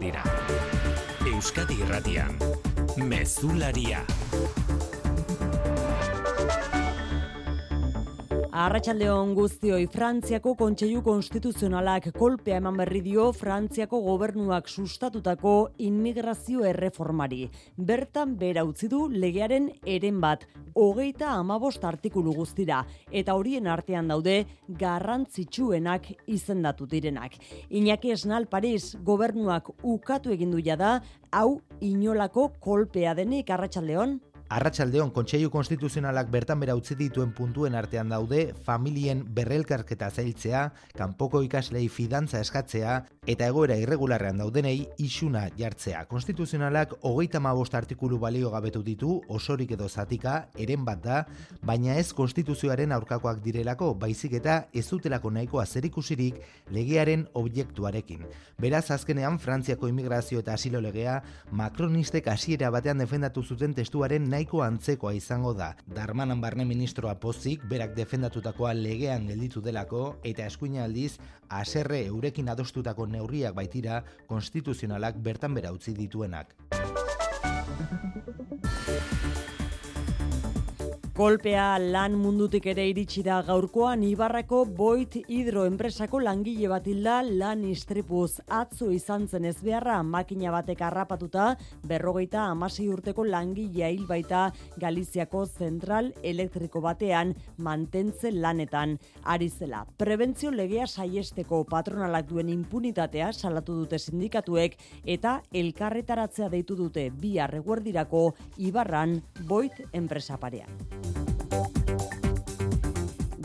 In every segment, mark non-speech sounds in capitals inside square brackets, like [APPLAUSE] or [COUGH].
dira. Euskadi Irratian. Mezularia. Arratxaldeon guztioi Frantziako Kontseilu Konstituzionalak kolpea eman berri dio Frantziako gobernuak sustatutako inmigrazio erreformari. Bertan bera utzi du legearen eren bat, hogeita amabost artikulu guztira, eta horien artean daude garrantzitsuenak izendatu direnak. Iñaki Esnal Paris gobernuak ukatu egindu jada, hau inolako kolpea denik Arratxaldeon. Arratsaldeon Kontseilu Konstituzionalak bertan bera utzi dituen puntuen artean daude familien berrelkarketa zailtzea, kanpoko ikaslei fidantza eskatzea eta egoera irregularrean daudenei isuna jartzea. Konstituzionalak hogeita mabost artikulu balio gabetu ditu osorik edo zatika eren bat da, baina ez konstituzioaren aurkakoak direlako, baizik eta ez dutelako nahikoa zerikusirik legearen objektuarekin. Beraz, azkenean Frantziako immigrazio eta asilo legea Macronistek hasiera batean defendatu zuten testuaren nahiko antzekoa izango da. Darmanan barne ministroa pozik, berak defendatutakoa legean gelditu delako, eta eskuina aldiz, aserre eurekin adostutako neurriak baitira, konstituzionalak bertan bera utzi dituenak. Kolpea lan mundutik ere iritsi da gaurkoan Ibarrako Boit Hidro enpresako langile bat hilda lan istripuz atzo izan zen ez beharra makina batek harrapatuta berrogeita amasi urteko langilea hil baita Galiziako zentral elektriko batean mantentze lanetan ari zela. Prebentzio legea saiesteko patronalak duen impunitatea salatu dute sindikatuek eta elkarretaratzea deitu dute bi arreguerdirako Ibarran Boit enpresa parean.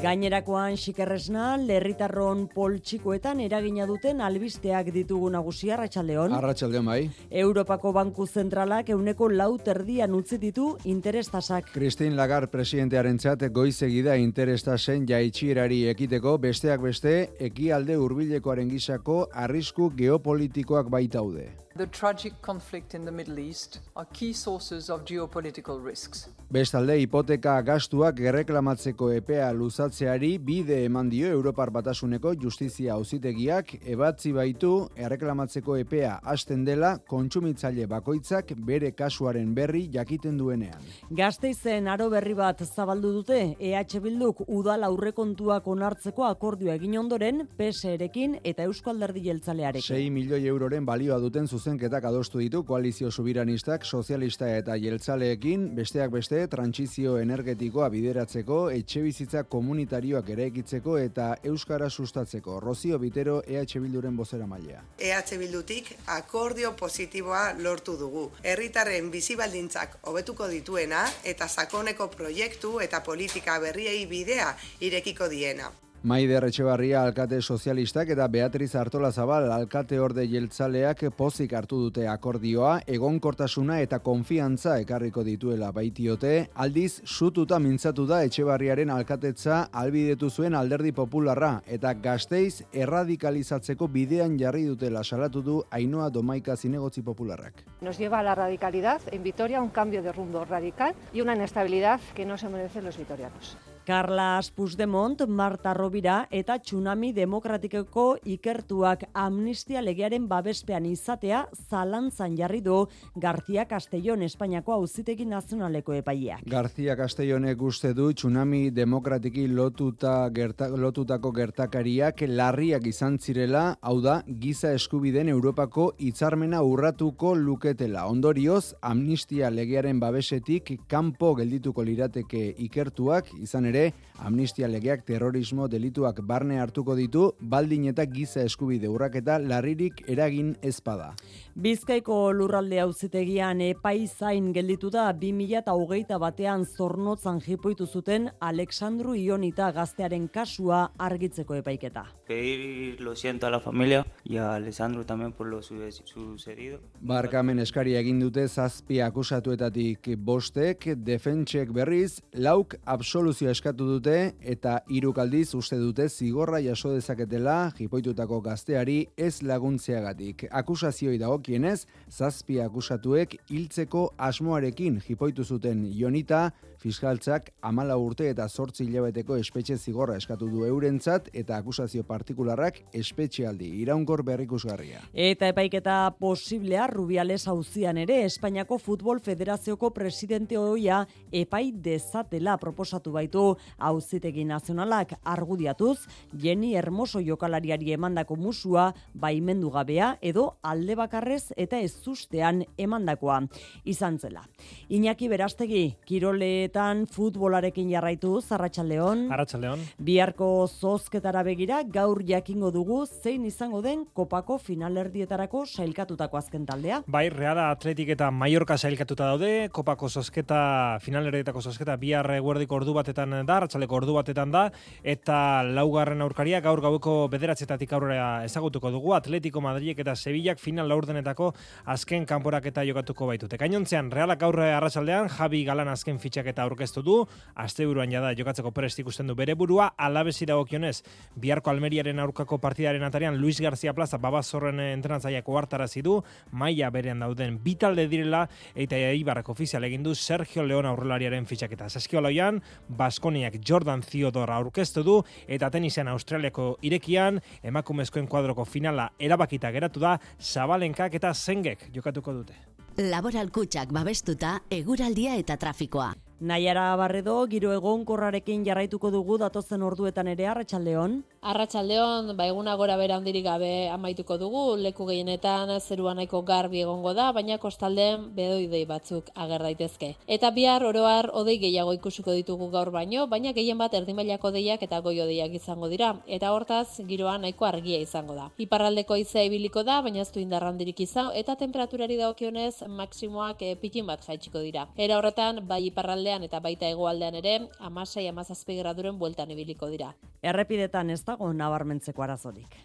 Gainerakoan xikerresna, lerritarron poltsikoetan eragina duten albisteak ditugu nagusi Arratsaldeon. Arratsaldeon bai. Europako Banku Zentralak euneko lau terdian utzi ditu interestasak. Christine Lagarde presidentearen txat goizegida interestasen jaitxierari ekiteko besteak beste ekialde hurbilekoaren gisako arrisku geopolitikoak baitaude. The tragic conflict in the Middle East are key sources of geopolitical risks. Bestalde, hipoteka gastuak gerreklamatzeko epea luzatzeari bide eman dio Europar Batasuneko Justizia Auzitegiak ebatzi baitu erreklamatzeko epea hasten dela kontsumitzaile bakoitzak bere kasuaren berri jakiten duenean. Gasteizen aro berri bat zabaldu dute EH Bilduk udal aurrekontuak onartzeko akordioa egin ondoren PSRekin eta Eusko Alderdi Jeltzalearekin. 6 milioi euroren balioa duten zuzenketak adostu ditu koalizio subiranistak, sozialista eta jeltzaleekin, besteak beste trantsizio energetikoa bideratzeko, etxe bizitza komunitarioak eraikitzeko eta euskara sustatzeko. Rozio Bitero EH Bilduren bozera mailea. EH Bildutik akordio positiboa lortu dugu. Herritarren bizi baldintzak hobetuko dituena eta sakoneko proiektu eta politika berriei bidea irekiko diena. Maider Etxebarria alkate sozialistak eta Beatriz Artola Zabal alkate orde jeltzaleak pozik hartu dute akordioa, egonkortasuna eta konfiantza ekarriko dituela baitiote, aldiz sututa mintzatu da Etxebarriaren alkatetza albidetu zuen alderdi popularra eta gazteiz erradikalizatzeko bidean jarri dutela salatu du Ainoa Domaika zinegotzi popularrak. Nos lleva a la radicalidad en Vitoria un cambio de rumbo radical y una inestabilidad que no se merecen los vitorianos. Carlas Puigdemont, Marta Rovira eta Tsunami Demokratikeko ikertuak amnistia legearen babespean izatea zalantzan jarri du García Castellón Espainiako auzitegi nazionaleko epaileak. García Castellonek uste du Tsunami Demokratiki lotuta gerta, lotutako gertakariak larriak izan zirela, hau da, giza eskubiden Europako hitzarmena urratuko luketela. Ondorioz, amnistia legearen babesetik kanpo geldituko lirateke ikertuak, izan ere, amnistia legeak terrorismo delituak barne hartuko ditu, baldin eta giza eskubide urraketa larririk eragin ezpada. Bizkaiko lurralde auzitegian epaizain gelditu da 2008 batean zornotzan jipoitu zuten Alexandru Ionita gaztearen kasua argitzeko epaiketa. Pedir lo siento a la familia y a Alessandro también por lo su- sucedido. Barkamen eskaria egin dute zazpi akusatuetatik bostek, defentsek berriz, lauk absoluzio eskatu dute eta hiru aldiz uste dute zigorra jaso dezaketela jipoitutako gazteari ez laguntzeagatik. Akusazioi dagokienez, zazpi akusatuek hiltzeko asmoarekin jipoitu zuten Jonita, fiskaltzak amala urte eta sortzi hilabeteko espetxe zigorra eskatu du eurentzat eta akusazio partikularrak espetxealdi iraunkor berrikusgarria. Eta epaiketa posiblea Rubiales auzian ere Espainiako Futbol Federazioko presidente hoia epai dezatela proposatu baitu auzitegi nazionalak argudiatuz Jenny Hermoso jokalariari emandako musua baimendu gabea edo alde bakarrez eta ez zustean emandakoa izan zela. Iñaki Berastegi, Kirole Eta futbolarekin jarraitu, Arratsaldeon. Arratsaldeon. Biharko zozketara begira, gaur jakingo dugu zein izango den kopako finalerdietarako sailkatutako azken taldea. Bai, Reala Atletik eta Mallorca sailkatuta daude, kopako zozketa, finalerdietako zozketa, bihar guardiko ordu batetan da, arratsaleko ordu batetan da, eta laugarren aurkaria, gaur gaueko bederatzetatik aurrera ezagutuko dugu, Atletico Madrid eta Sevillak final laurdenetako azken kanporaketa jokatuko baitute. Kainontzean, Realak gaur arratsaldean Javi Galan azken fitxak aurkeztu du, asteburuan jada jokatzeko prest ikusten du bere burua, alabesi dagokionez, biharko Almeriaren aurkako partidaren atarian Luis García Plaza babazorren entrenatzaiako hartarazi du, maila berean dauden bitalde direla, eta Ibarrak ofizial egin du Sergio León aurrelariaren fitxaketa. Saskioloian, Baskoniak Jordan Theodore aurkeztu du, eta tenisen Australiako irekian, emakumezkoen kuadroko finala erabakita geratu da, Zabalenkak eta Zengek jokatuko dute. Laboral kutsak babestuta, eguraldia eta trafikoa. Naiara Barredo, giro egon korrarekin jarraituko dugu datozen orduetan ere Arratsaldeon. Arratsaldeon, ba eguna gora bera handirik gabe amaituko dugu, leku gehienetan zerua nahiko garbi egongo da, baina kostaldean bedoidei batzuk ager daitezke. Eta bihar oroar odei gehiago ikusiko ditugu gaur baino, baina gehien bat erdimailako deiak eta goi odeiak izango dira, eta hortaz giroa nahiko argia izango da. Iparraldeko izea ibiliko da, baina ez du indarrandirik izan, eta temperaturari dagokionez maksimoak e, pitin bat jaitsiko dira. Era horretan, bai iparralde eta baita hegoaldean ere, amasai amazazpi graduren bueltan ibiliko dira. Errepidetan ez dago nabarmentzeko arazorik.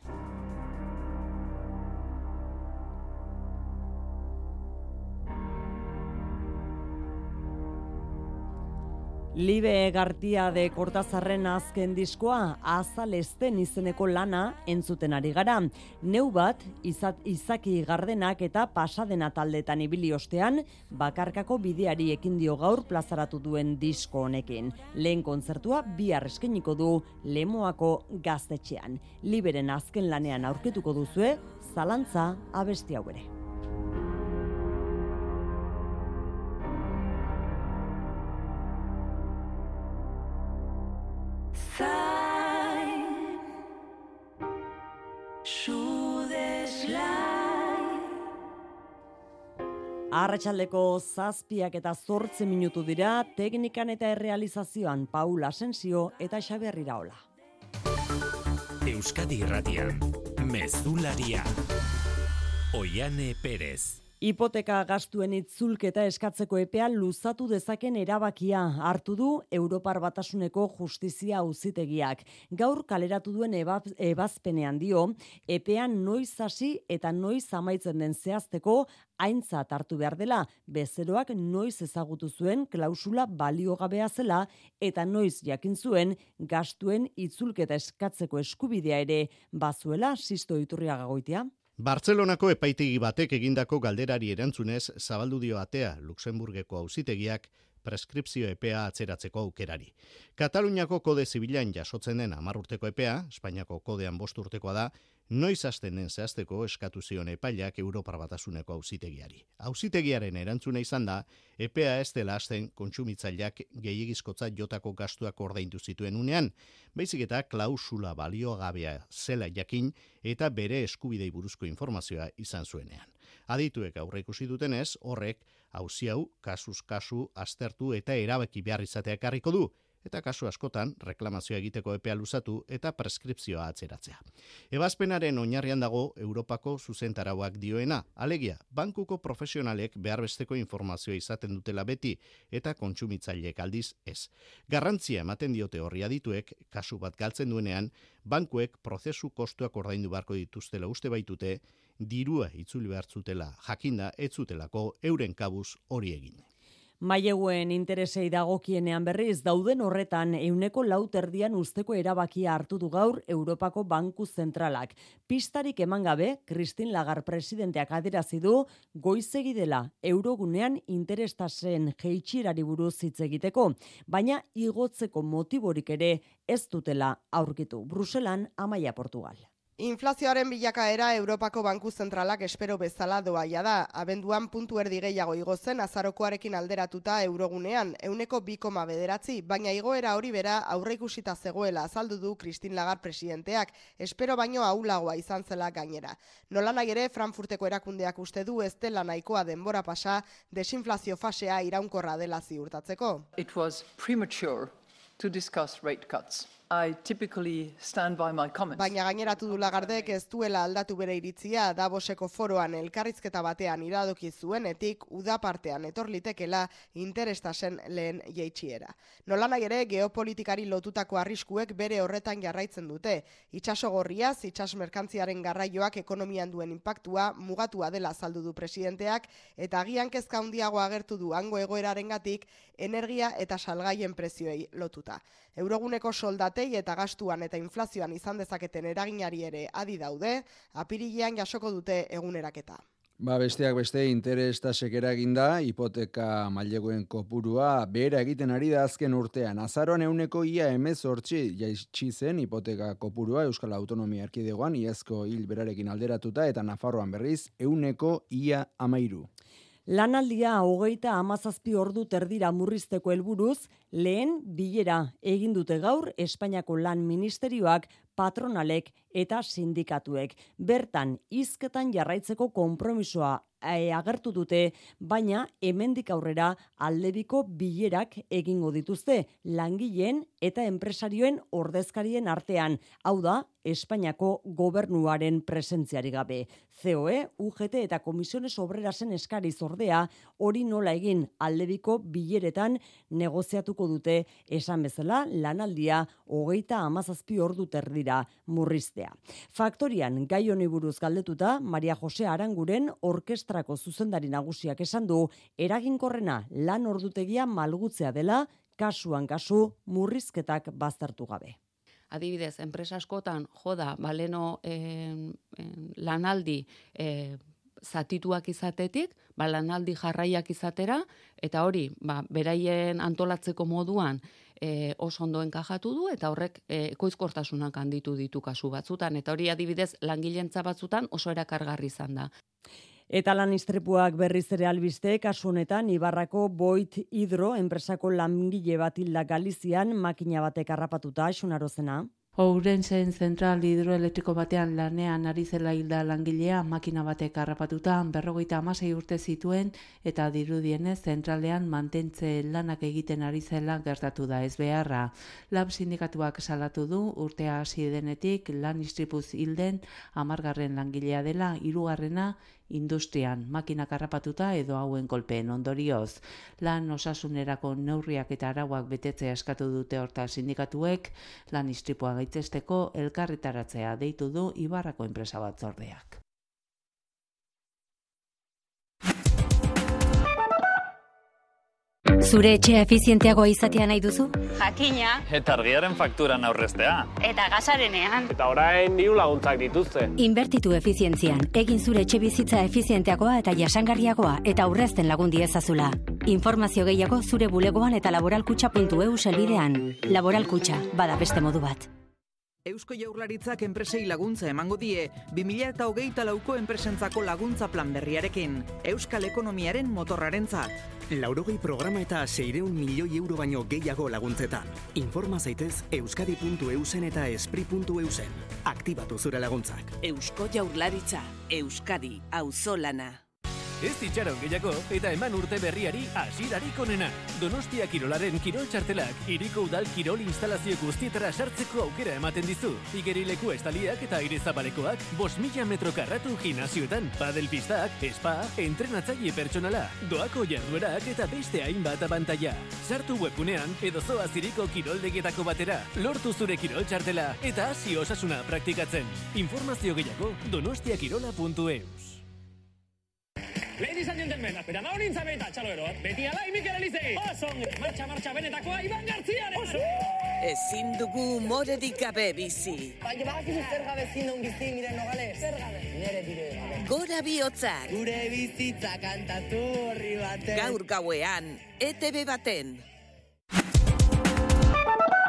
Libe Gartia de Kortazarren azken diskoa azalesten izeneko lana entzuten ari gara. Neu bat, izat, izaki gardenak eta pasadena taldetan ibili ostean, bakarkako bideari ekin dio gaur plazaratu duen disko honekin. Lehen kontzertua bi eskeniko du lemoako gaztetxean. Liberen azken lanean aurketuko duzue, zalantza abesti hau ere. Arratxaldeko zazpiak eta zortze minutu dira, teknikan eta errealizazioan Paul Asensio eta Xaber Iraola. Euskadi Irratian, Mezularia, Oiane Perez. Hipoteka gastuen itzulketa eskatzeko epea luzatu dezaken erabakia hartu du Europar Batasuneko Justizia Auzitegiak. Gaur kaleratu duen ebazpenean dio, epean noiz hasi eta noiz amaitzen den zehazteko aintzat hartu behar dela, bezeroak noiz ezagutu zuen klausula baliogabea zela eta noiz jakin zuen gastuen itzulketa eskatzeko eskubidea ere bazuela sisto iturria gagoitea. Bartzelonako epaitegi batek egindako galderari erantzunez zabaldu dio atea Luxemburgeko auzitegiak preskripzio epea atzeratzeko aukerari. Kataluniako kode zibilan jasotzen den amarrurteko epea, Espainiako kodean bost urtekoa da, noiz hasten den zehazteko eskatu zion epailak Europar Batasuneko auzitegiari. Auzitegiaren erantzuna izan da, EPA ez dela hasten kontsumitzaileak gehiagizkotza jotako gastuak ordaindu zituen unean, baizik eta klausula baliogabea zela jakin eta bere eskubidei buruzko informazioa izan zuenean. Adituek aurre ikusi dutenez, horrek hauzi hau kasuz kasu aztertu eta erabaki behar izateak harriko du, eta kasu askotan reklamazioa egiteko epea luzatu eta preskripzioa atzeratzea. Ebazpenaren oinarrian dago Europako zuzentarauak dioena, alegia, bankuko profesionalek behar besteko informazioa izaten dutela beti eta kontsumitzaileek aldiz ez. Garrantzia ematen diote horri adituek, kasu bat galtzen duenean, bankuek prozesu kostuak ordaindu barko dituztela uste baitute, dirua itzuli behartzutela jakinda ez zutelako euren kabuz hori egin. Maieguen interesei dagokienean berriz dauden horretan euneko lauterdian usteko erabakia hartu du gaur Europako Banku Zentralak. Pistarik eman gabe, Christine Lagar presidenteak adirazi du goizegi dela eurogunean interestasen jeitxirari buruz hitz egiteko, baina igotzeko motiborik ere ez dutela aurkitu. Bruselan, Amaia Portugal. Inflazioaren bilakaera Europako Banku Zentralak espero bezala doaia da. Abenduan puntu erdi gehiago igozen azarokoarekin alderatuta eurogunean, euneko bikoma bederatzi, baina igoera hori bera aurreikusita zegoela azaldu du Kristin Lagar presidenteak, espero baino aulagoa izan zela gainera. Nola nahi ere, Frankfurteko erakundeak uste du ez dela nahikoa denbora pasa, desinflazio fasea iraunkorra dela ziurtatzeko. It was premature to discuss rate cuts. I typically stand by my comments. Baina gaineratu du Lagardek ez duela aldatu bere iritzia Davoseko foroan elkarrizketa batean iradoki zuenetik uda partean etor litekela interestasen lehen jeitsiera. Nola nahi ere geopolitikari lotutako arriskuek bere horretan jarraitzen dute. Itxaso gorriaz, itxas merkantziaren garraioak ekonomian duen impactua mugatua dela azaldu du presidenteak eta agian kezka handiago agertu du hango egoerarengatik energia eta salgaien prezioei lotuta. Euroguneko soldatei eta gastuan eta inflazioan izan dezaketen eraginari ere adi daude, apirilean jasoko dute eguneraketa. Ba, besteak beste interes tasek eraginda, hipoteka maileguen kopurua behera egiten ari da azken urtean. Azaroan euneko ia emez hortzi jaitsi zen hipoteka kopurua Euskal Autonomia Erkidegoan iazko hil berarekin alderatuta eta Nafarroan berriz euneko ia amairu. Lanaldia hogeita amazazpi ordu terdira murrizteko helburuz, lehen bilera egin dute gaur Espainiako lan ministerioak patronalek eta sindikatuek. Bertan, izketan jarraitzeko konpromisoa e, agertu dute, baina hemendik aurrera aldebiko bilerak egingo dituzte langileen eta enpresarioen ordezkarien artean. Hau da, Espainiako gobernuaren presentziari gabe. COE, UGT eta Komisiones Obrerasen eskari zordea hori nola egin aldebiko bileretan negoziatuko dute esan bezala lanaldia hogeita amazazpi ordu terdira murriztea. Faktorian gai honi buruz galdetuta Maria Jose Aranguren orkestrako zuzendari nagusiak esan du eraginkorrena lan ordutegia malgutzea dela kasuan kasu murrizketak baztertu gabe adibidez, enpresa askotan joda baleno en, en, lanaldi e, zatituak izatetik, ba, lanaldi jarraiak izatera, eta hori, ba, beraien antolatzeko moduan e, oso ondo enkajatu du, eta horrek e, ekoizkortasunak handitu ditu kasu batzutan, eta hori adibidez langilentza batzutan oso erakargarri izan da. Eta lan istripuak berriz ere albiste, kasu honetan Ibarrako Boit Hidro enpresako langile bat hilda Galizian makina batek harrapatuta xunarozena. Ourensen zentral hidroelektriko batean lanean ari zela hilda langilea makina batek harrapatuta berrogeita amasei urte zituen eta dirudienez zentralean mantentze lanak egiten ari zela gertatu da ez beharra. Lab sindikatuak salatu du urtea hasi denetik lan istripuz hilden amargarren langilea dela hirugarrena industrian makina karrapatuta edo hauen kolpeen ondorioz. Lan osasunerako neurriak eta arauak betetzea eskatu dute horta sindikatuek, lan istripua gaitzesteko elkarretaratzea deitu du Ibarrako enpresa batzordeak. Zure etxea efizienteagoa izatea nahi duzu? Jakina. Eta argiaren fakturan aurreztea. Eta gasarenean. Eta orain diru laguntzak dituzte. Inbertitu efizientzian. Egin zure etxe bizitza efizienteagoa eta jasangarriagoa eta aurrezten lagundi ezazula. Informazio gehiago zure bulegoan eta laboralkutxa.eu selbidean. Laboralkutxa, bada beste modu bat. Eusko Jaurlaritzak enpresei laguntza emango die 2008 lauko enpresentzako laguntza plan berriarekin. Euskal ekonomiaren motorrarentzat. Laurogei programa eta seireun milioi euro baino gehiago laguntzetan. Informa zaitez euskadi.eusen eta espri.eusen. Aktibatu zure laguntzak. Eusko Jaurlaritza, Euskadi, auzolana. Ez ditxaron gehiago eta eman urte berriari asirarik onena. Donostia Kirolaren Kirol Txartelak iriko udal Kirol instalazio guztietara sartzeko aukera ematen dizu. Igerileku estaliak eta aire zabalekoak bos mila metro karratu gimnazioetan, padel pistak, espa, entrenatzaile pertsonala, doako jarduerak eta beste hainbat abantaia. Sartu webgunean edo zoa ziriko kiroldegietako batera, lortu zure Kirol Txartela eta hasi osasuna praktikatzen. Informazio gehiago donostiakirola.eus. Ladies and gentlemen, espera da honin zabeta, txalo Beti ala, Mikel Elizei. Oso, marcha, marcha, benetakoa, Iban Gartziaren. Oso. Ezin dugu moredik gabe bizi. Baina badakizu zer gabe zindun bizi, miren nogales. Zer gabe? Nere dire gabe. Gora bihotzak. Gure bizitza kantatu horri baten. Gaur gauean, ETV baten.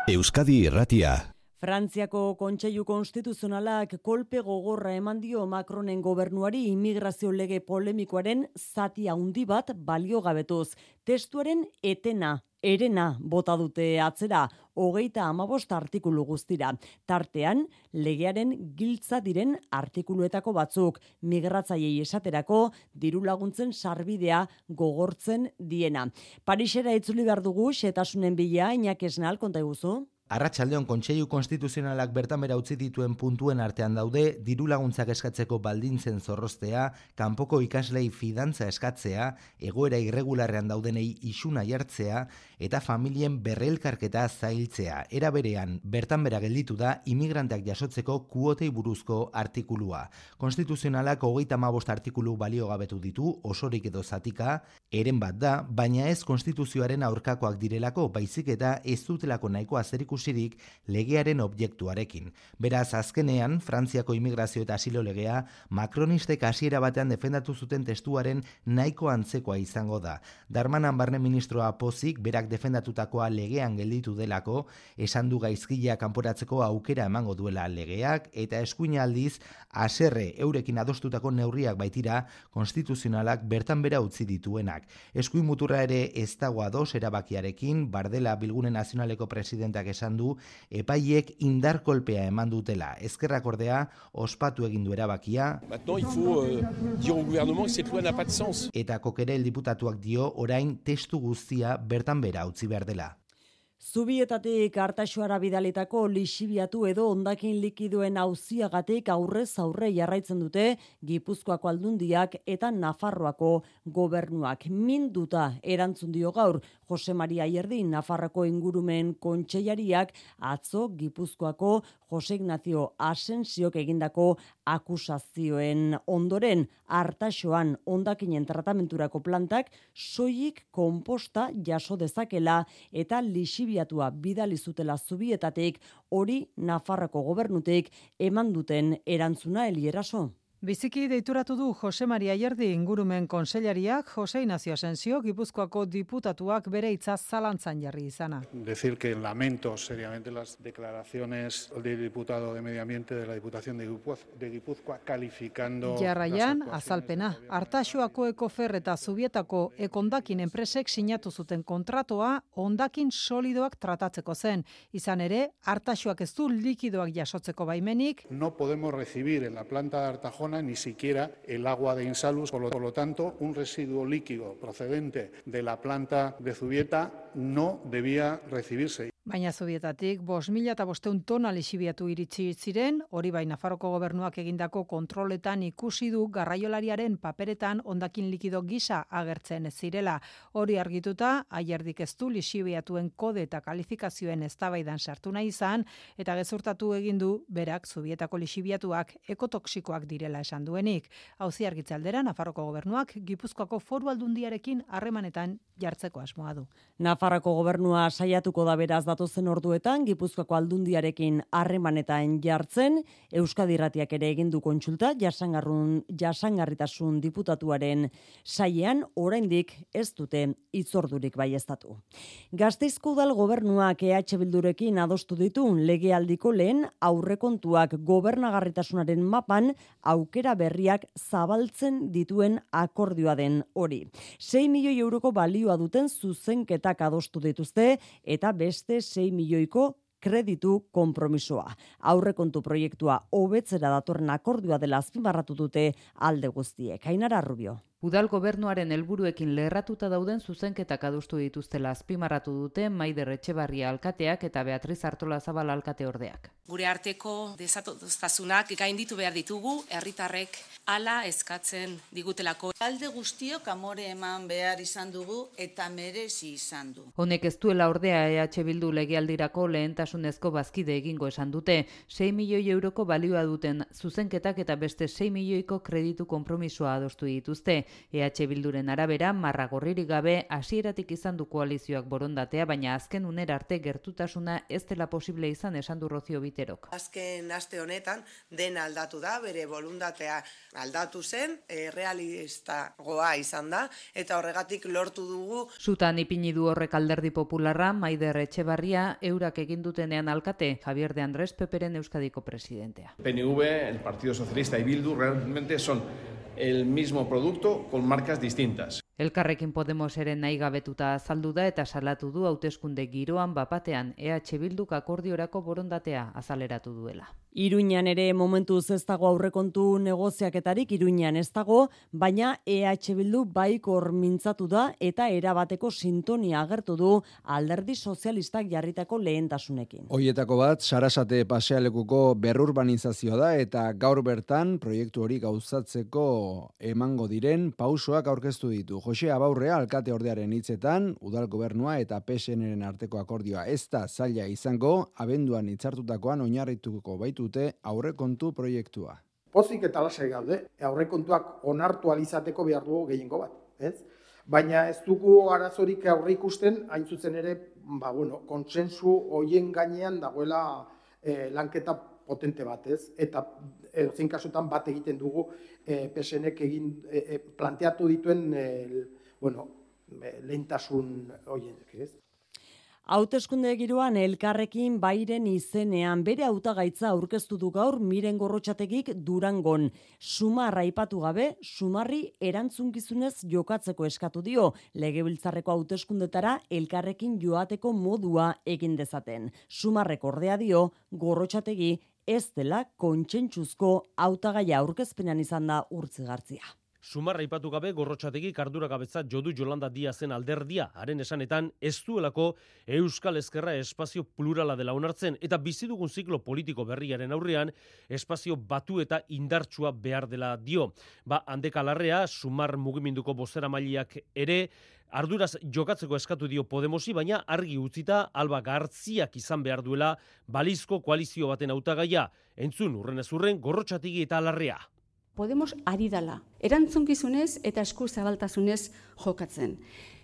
Euskadi Irratia. Frantziako Kontseilu Konstituzionalak kolpe gogorra eman dio Macronen gobernuari immigrazio lege polemikoaren zati handi bat baliogabetuz. Testuaren etena, erena bota dute atzera, hogeita amabost artikulu guztira. Tartean, legearen giltza diren artikuluetako batzuk, migratzaiei esaterako, diru laguntzen sarbidea gogortzen diena. Parisera itzuli behar dugu, setasunen bila, inakesnal, konta eguzu? Arratxaldeon Kontseilu Konstituzionalak bertan bera utzi dituen puntuen artean daude, diru laguntzak eskatzeko baldintzen zorrostea, kanpoko ikaslei fidantza eskatzea, egoera irregularrean daudenei isuna jartzea, eta familien berrelkarketa zailtzea. Era berean, bertan bera gelditu da imigranteak jasotzeko kuotei buruzko artikulua. Konstituzionalak hogeita mabost artikulu balio gabetu ditu, osorik edo zatika, eren bat da, baina ez konstituzioaren aurkakoak direlako, baizik eta ez dutelako nahiko azerikusirik legearen objektuarekin. Beraz, azkenean, Frantziako imigrazio eta asilo legea, Macronistek hasiera batean defendatu zuten testuaren nahiko antzekoa izango da. Darmanan barne ministroa pozik, berak defendatutakoa legean gelditu delako, esan du gaizkila kanporatzeko aukera emango duela legeak, eta eskuina aldiz, aserre eurekin adostutako neurriak baitira, konstituzionalak bertan bera utzi dituenak. Eskuin muturra ere ez dago ados erabakiarekin, Bardela Bilgune Nazionaleko presidentak esan du, epaiek indar kolpea eman dutela. Ezkerrak ordea, ospatu egin du erabakia. Eta kokerel diputatuak dio orain testu guztia bertan bera utzi behar dela. Zubietatik hartaxoara bidalitako lixibiatu edo ondakin likiduen auziagatik aurrez aurre jarraitzen dute Gipuzkoako aldundiak eta Nafarroako gobernuak. Minduta erantzun dio gaur Jose Maria Ierdi Nafarroko ingurumen kontseilariak atzo Gipuzkoako Jose Ignacio Asensiok egindako akusazioen ondoren hartaxoan ondakinen tratamenturako plantak soilik konposta jaso dezakela eta lixibiatu arbiatua bidali zutela zubietatik hori Nafarroko gobernutik eman duten erantzuna elieraso. Biziki deituratu du Jose Maria Ierdi ingurumen konseilariak Jose Ignacio Asensio Gipuzkoako diputatuak bere hitza zalantzan jarri izana. Decir que lamento seriamente las declaraciones del diputado de Medio Ambiente de la Diputación de Gipuzkoa, de Gipuzkoa calificando Jarraian azalpena Artaxoako ekofer eta Zubietako ekondakin enpresek sinatu zuten kontratoa ondakin solidoak tratatzeko zen. Izan ere, Artaxoak ez du likidoak jasotzeko baimenik. No podemos recibir en la planta de Artajona ni siquiera el agua de Insalus. Por lo, por lo, tanto, un residuo líquido procedente de la planta de Zubieta no debía recibirse. Baina zubietatik, bos mila eta bosteun tona lixibiatu iritsi ziren, hori bai Nafarroko gobernuak egindako kontroletan ikusi du garraiolariaren paperetan ondakin likido gisa agertzen ez zirela. Hori argituta, aierdik ez du lixibiatuen kode eta kalifikazioen eztabaidan sartu nahi izan, eta gezurtatu egin du berak zubietako lixibiatuak ekotoksikoak direla esan duenik. Hauzi argitzaldera, Nafarroko gobernuak Gipuzkoako foru aldundiarekin harremanetan jartzeko asmoa du. Nafarroko gobernua saiatuko da beraz datozen orduetan Gipuzkoako aldundiarekin harremanetan jartzen, Euskadi Irratiak ere egin du kontsulta jasangarrun jasangarritasun diputatuaren saiean oraindik ez dute itzordurik baiestatu. Gasteizko udal gobernuak EH Bildurekin adostu ditu legealdiko lehen aurrekontuak gobernagarritasunaren mapan aukera berriak zabaltzen dituen akordioa den hori. 6 milioi euroko balioa duten zuzenketak adostu dituzte eta beste 6 milioiko kreditu konpromisoa. Aurrekontu proiektua hobetzera datorren akordioa dela azpimarratu dute alde guztiek. Ainara Rubio. Udal gobernuaren helburuekin lerratuta dauden zuzenketak adostu dituztela azpimarratu dute Maider Etxebarria alkateak eta Beatriz Artola Zabal alkate ordeak. Gure arteko desatoztasunak gainditu behar ditugu, herritarrek hala eskatzen digutelako. Alde guztiok amore eman behar izan dugu eta merezi izan du. Honek ez duela ordea EH Bildu legealdirako lehentasunezko bazkide egingo esan dute. 6 milioi euroko balioa duten zuzenketak eta beste 6 milioiko kreditu konpromisoa adostu dituzte. EH Bilduren arabera, marra gorririk gabe, hasieratik izan du koalizioak borondatea, baina azken unera arte gertutasuna ez dela posible izan esan du Rozio Biterok. Azken aste honetan, den aldatu da, bere voluntatea aldatu zen, e, realista goa izan da, eta horregatik lortu dugu. Zutan ipini du horrek alderdi popularra, Maider Etxebarria, eurak egin dutenean alkate, Javier de Andrés Peperen Euskadiko presidentea. PNV, el Partido Socialista y Bildu realmente son el mismo producto con marcas distintas. Elkarrekin Podemos eren nahi gabetuta azaldu da eta salatu du hauteskunde giroan bapatean EH Bilduk akordiorako borondatea azaleratu duela. Iruñan ere momentuz ez dago aurrekontu negoziaketarik Iruñan ez dago, baina EH Bildu baikor mintzatu da eta erabateko sintonia agertu du alderdi sozialistak jarritako lehentasunekin. Hoietako bat, Sarasate pasealekuko berrurbanizazioa da eta gaur bertan proiektu hori gauzatzeko emango diren pausoak aurkeztu ditu. Jose Abaurrea alkate ordearen hitzetan, udal gobernua eta PSNren arteko akordioa ez da zaila izango, abenduan hitzartutakoan oinarrituko baitute aurrekontu proiektua. Pozik eta lasai gaude, aurrekontuak onartu alizateko behar dugu gehiengo bat, ez? Baina ez dugu arazorik aurre ikusten, hain zuzen ere, ba, bueno, konsensu hoien gainean dagoela eh, lanketa potente bat, ez? Eta edo zein kasutan bat egiten dugu e, PSNek egin e, planteatu dituen e, bueno, lehentasun horiek, ez? Hauteskunde giroan elkarrekin bairen izenean bere hautagaitza aurkeztu du gaur miren gorrotxategik durangon. Sumarra ipatu gabe, sumarri erantzunkizunez jokatzeko eskatu dio, legebiltzarreko hauteskundetara elkarrekin joateko modua egin dezaten. Sumarrek ordea dio, gorrotxategi ez dela kontsentsuzko hautagaia aurkezpenean izan da urtzigartzia. Sumarra ipatu gabe gorrotxategi kardura gabetza jodu Jolanda Dia zen alderdia, haren esanetan ez duelako Euskal Ezkerra espazio plurala dela onartzen eta bizi dugun ziklo politiko berriaren aurrean espazio batu eta indartsua behar dela dio. Ba, handeka larrea, Sumar mugiminduko bozera mailiak ere, Arduraz jokatzeko eskatu dio Podemosi, baina argi utzita Alba Gartziak izan behar duela balizko koalizio baten hautagaia. Entzun, urren ez urren, gorrotxatigi eta alarrea. Podemos ari dala. Erantzunkizunez eta esku zabaltasunez jokatzen.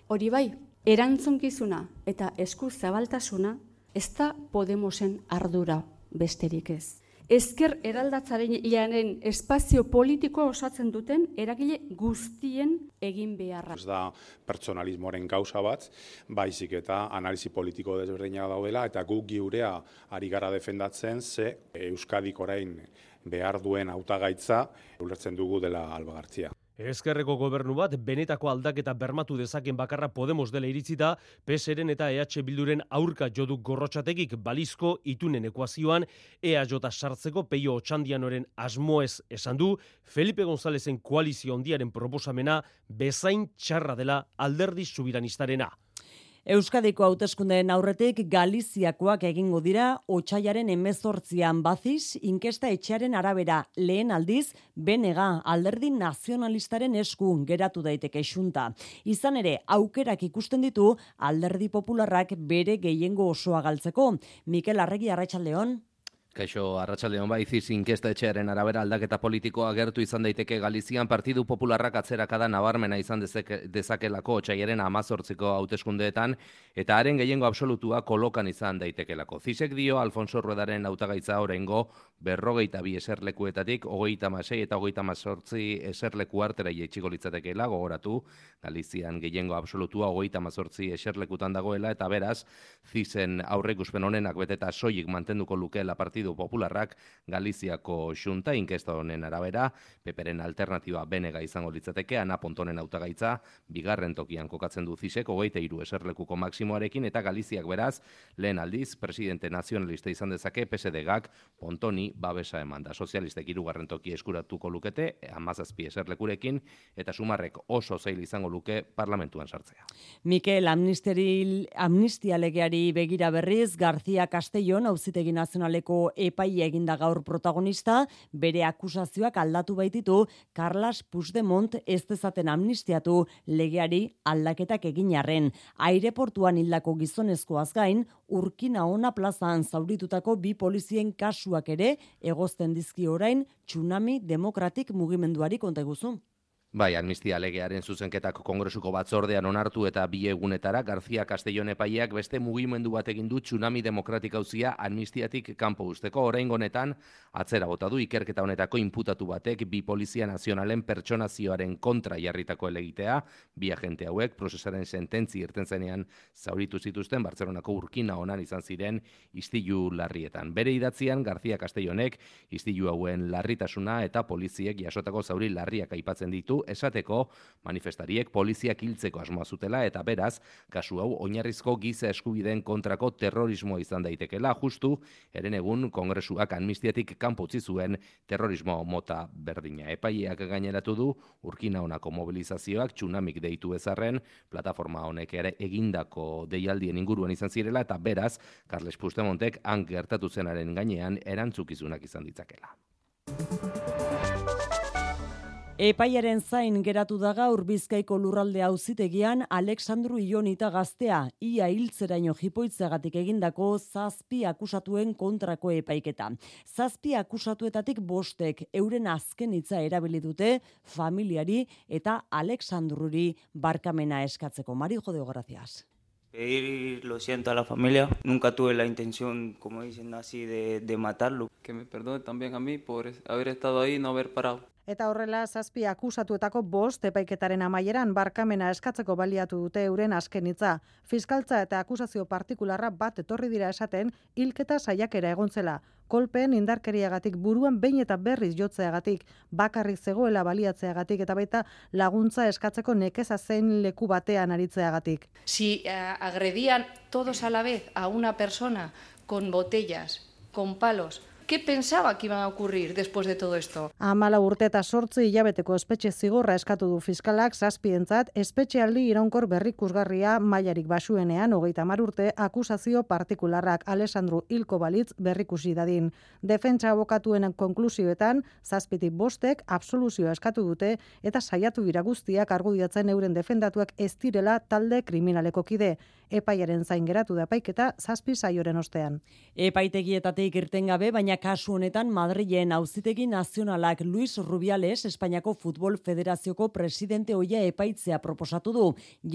Hori bai, erantzunkizuna eta esku zabaltasuna ez da Podemosen ardura besterik ez ezker eraldatzaren ilanen espazio politiko osatzen duten eragile guztien egin beharra. Ez da pertsonalismoaren gauza bat, baizik eta analizi politiko desberdina daudela, eta guk giurea ari gara defendatzen ze Euskadik orain behar duen hautagaitza ulertzen dugu dela albagartzia. Ezkerreko gobernu bat benetako aldaketa bermatu dezaken bakarra Podemos dela iritzita, PSren eta EH Bilduren aurka joduk gorrotxategik balizko itunen ekuazioan EH sartzeko peio otxandianoren asmoez esan du, Felipe Gonzalezen koalizio ondiaren proposamena bezain txarra dela alderdi subiranistarena. Euskadiko hauteskundeen aurretik Galiziakoak egingo dira otxaiaren emezortzian baziz, inkesta etxearen arabera lehen aldiz, benega alderdi nazionalistaren esku geratu daiteke xunta. Izan ere, aukerak ikusten ditu alderdi popularrak bere gehiengo osoa galtzeko. Mikel Arregi Arratxaldeon. Kaixo, arratsaldeon bai, iziz inkesta etxearen arabera aldaketa politikoa gertu izan daiteke Galizian Partidu Popularrak atzerakada nabarmena izan dezakelako otxaiaren amazortziko hauteskundeetan eta haren gehiengo absolutua kolokan izan daitekelako. Zizek dio Alfonso Ruedaren hautagaitza orengo berrogeita bi eserlekuetatik, hogeita masei eta hogeita mazortzi eserleku artera jeitxiko litzatekeela, gogoratu, Galizian gehiengo absolutua hogeita mazortzi eserlekutan dagoela, eta beraz, zizen aurrekuspen honenak beteta soilik mantenduko lukeela Partidu Popularrak Galiziako xunta inkesta honen arabera, peperen alternatiba benega izango litzateke, ana pontonen hautagaitza, bigarren tokian kokatzen du zizek, hogeita iru eserlekuko maksimoarekin, eta Galiziak beraz, lehen aldiz, presidente nazionalista izan dezake, PSD-gak, pontoni babesa eman da. Sozialistek irugarren toki eskuratuko lukete, amazazpi eserlekurekin, eta sumarrek oso zeil izango luke parlamentuan sartzea. Mikel, amnistia legeari begira berriz, Garzia Castellon, auzitegi nazionaleko epaia eginda gaur protagonista, bere akusazioak aldatu baititu, Carlas Puigdemont ez dezaten amnistiatu legeari aldaketak egin arren. Aireportuan hildako gizonezkoaz gain, urkina ona plazan zauritutako bi polizien kasuak ere egozten dizki orain tsunami demokratik mugimenduari konta guzu. Bai, amnistia legearen zuzenketak kongresuko batzordean onartu eta bi egunetara Garzia Castellon epaileak beste mugimendu bat egin du tsunami demokratik hauzia amnistiatik kanpo usteko orain honetan atzera bota du ikerketa honetako inputatu batek bi polizia nazionalen pertsonazioaren kontra jarritako elegitea, bi agente hauek procesaren sententzi irten zenean zauritu zituzten Bartzelonako urkina onan izan ziren istilu larrietan. Bere idatzian Garzia Castellonek istilu hauen larritasuna eta poliziek jasotako zauri larriak aipatzen ditu esateko manifestariek poliziak hiltzeko asmoa zutela eta beraz, kasu hau oinarrizko giza eskubideen kontrako terrorismoa izan daitekela, justu, eren egun kongresuak amnistiatik kanpo utzi zuen terrorismo mota berdina. Epaileak gaineratu du, urkina honako mobilizazioak tsunamik deitu ezarren, plataforma honek ere egindako deialdien inguruan izan zirela, eta beraz, Carles Pustemontek han gertatu zenaren gainean erantzukizunak izan ditzakela. Epaiaren zain geratu da gaur Bizkaiko lurralde auzitegian Alexandru Ionita gaztea ia hiltzeraino jipoitzegatik egindako zazpi akusatuen kontrako epaiketa. Zazpi akusatuetatik bostek euren azken hitza erabili dute familiari eta Alexandruri barkamena eskatzeko. Mari jode gracias. Pedir lo siento a la familia. Nunca tuve la intención, como dicen así, de, de matarlo. Que me perdone también a mí por haber estado ahí y no haber parado. Eta horrela zazpi akusatuetako bost epaiketaren amaieran barkamena eskatzeko baliatu dute euren askenitza. Fiskaltza eta akusazio partikularra bat etorri dira esaten hilketa saiakera egontzela. Kolpen indarkeriagatik buruan behin eta berriz jotzeagatik, bakarrik zegoela baliatzeagatik eta baita laguntza eskatzeko nekeza zen leku batean aritzeagatik. Si uh, agredían todos a la vez a una persona con botellas, con palos, ¿Qué pensaba que iban a ocurrir después de todo esto? Amala urte eta sortzi hilabeteko espetxe zigorra eskatu du fiskalak zazpientzat espetxealdi iraunkor berrikusgarria mailarik basuenean hogeita mar urte akusazio partikularrak Alessandro Hilko Balitz berrikusi dadin. Defentsa abokatuen konklusioetan zazpitik bostek absoluzioa eskatu dute eta saiatu dira guztiak argudiatzen euren defendatuak ez direla talde kriminaleko kide. Epaiaren zain geratu da paiketa zazpi saioren ostean. Epaitegietatik irten gabe, baina kasu honetan Madrilen auzitegi nazionalak Luis Rubiales Espainiako Futbol Federazioko presidente hoia epaitzea proposatu du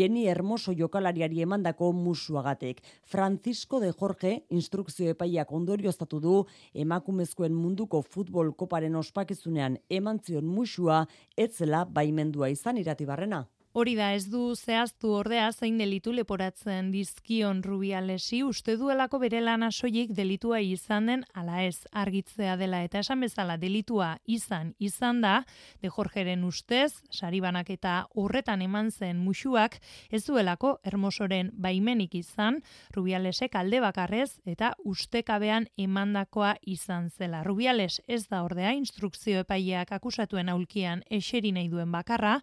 Jenny Hermoso jokalariari emandako musuagatek. Francisco de Jorge instrukzio epaiak ondorioztatu du emakumezkoen munduko futbol koparen ospakizunean emantzion musua etzela baimendua izan iratibarrena. Hori da ez du zehaztu ordea zein delitu leporatzen dizkion Rubialesi uste duelako bere lana soilik delitua izan den ala ez argitzea dela. Eta esan bezala delitua izan izan da de Jorgeren ustez saribanak eta horretan eman zen musuak ez duelako hermosoren baimenik izan. Rubialesek alde bakarrez eta ustekabean emandakoa izan zela. Rubiales ez da ordea instrukzio epaileak akusatuen aulkian eseri nahi duen bakarra.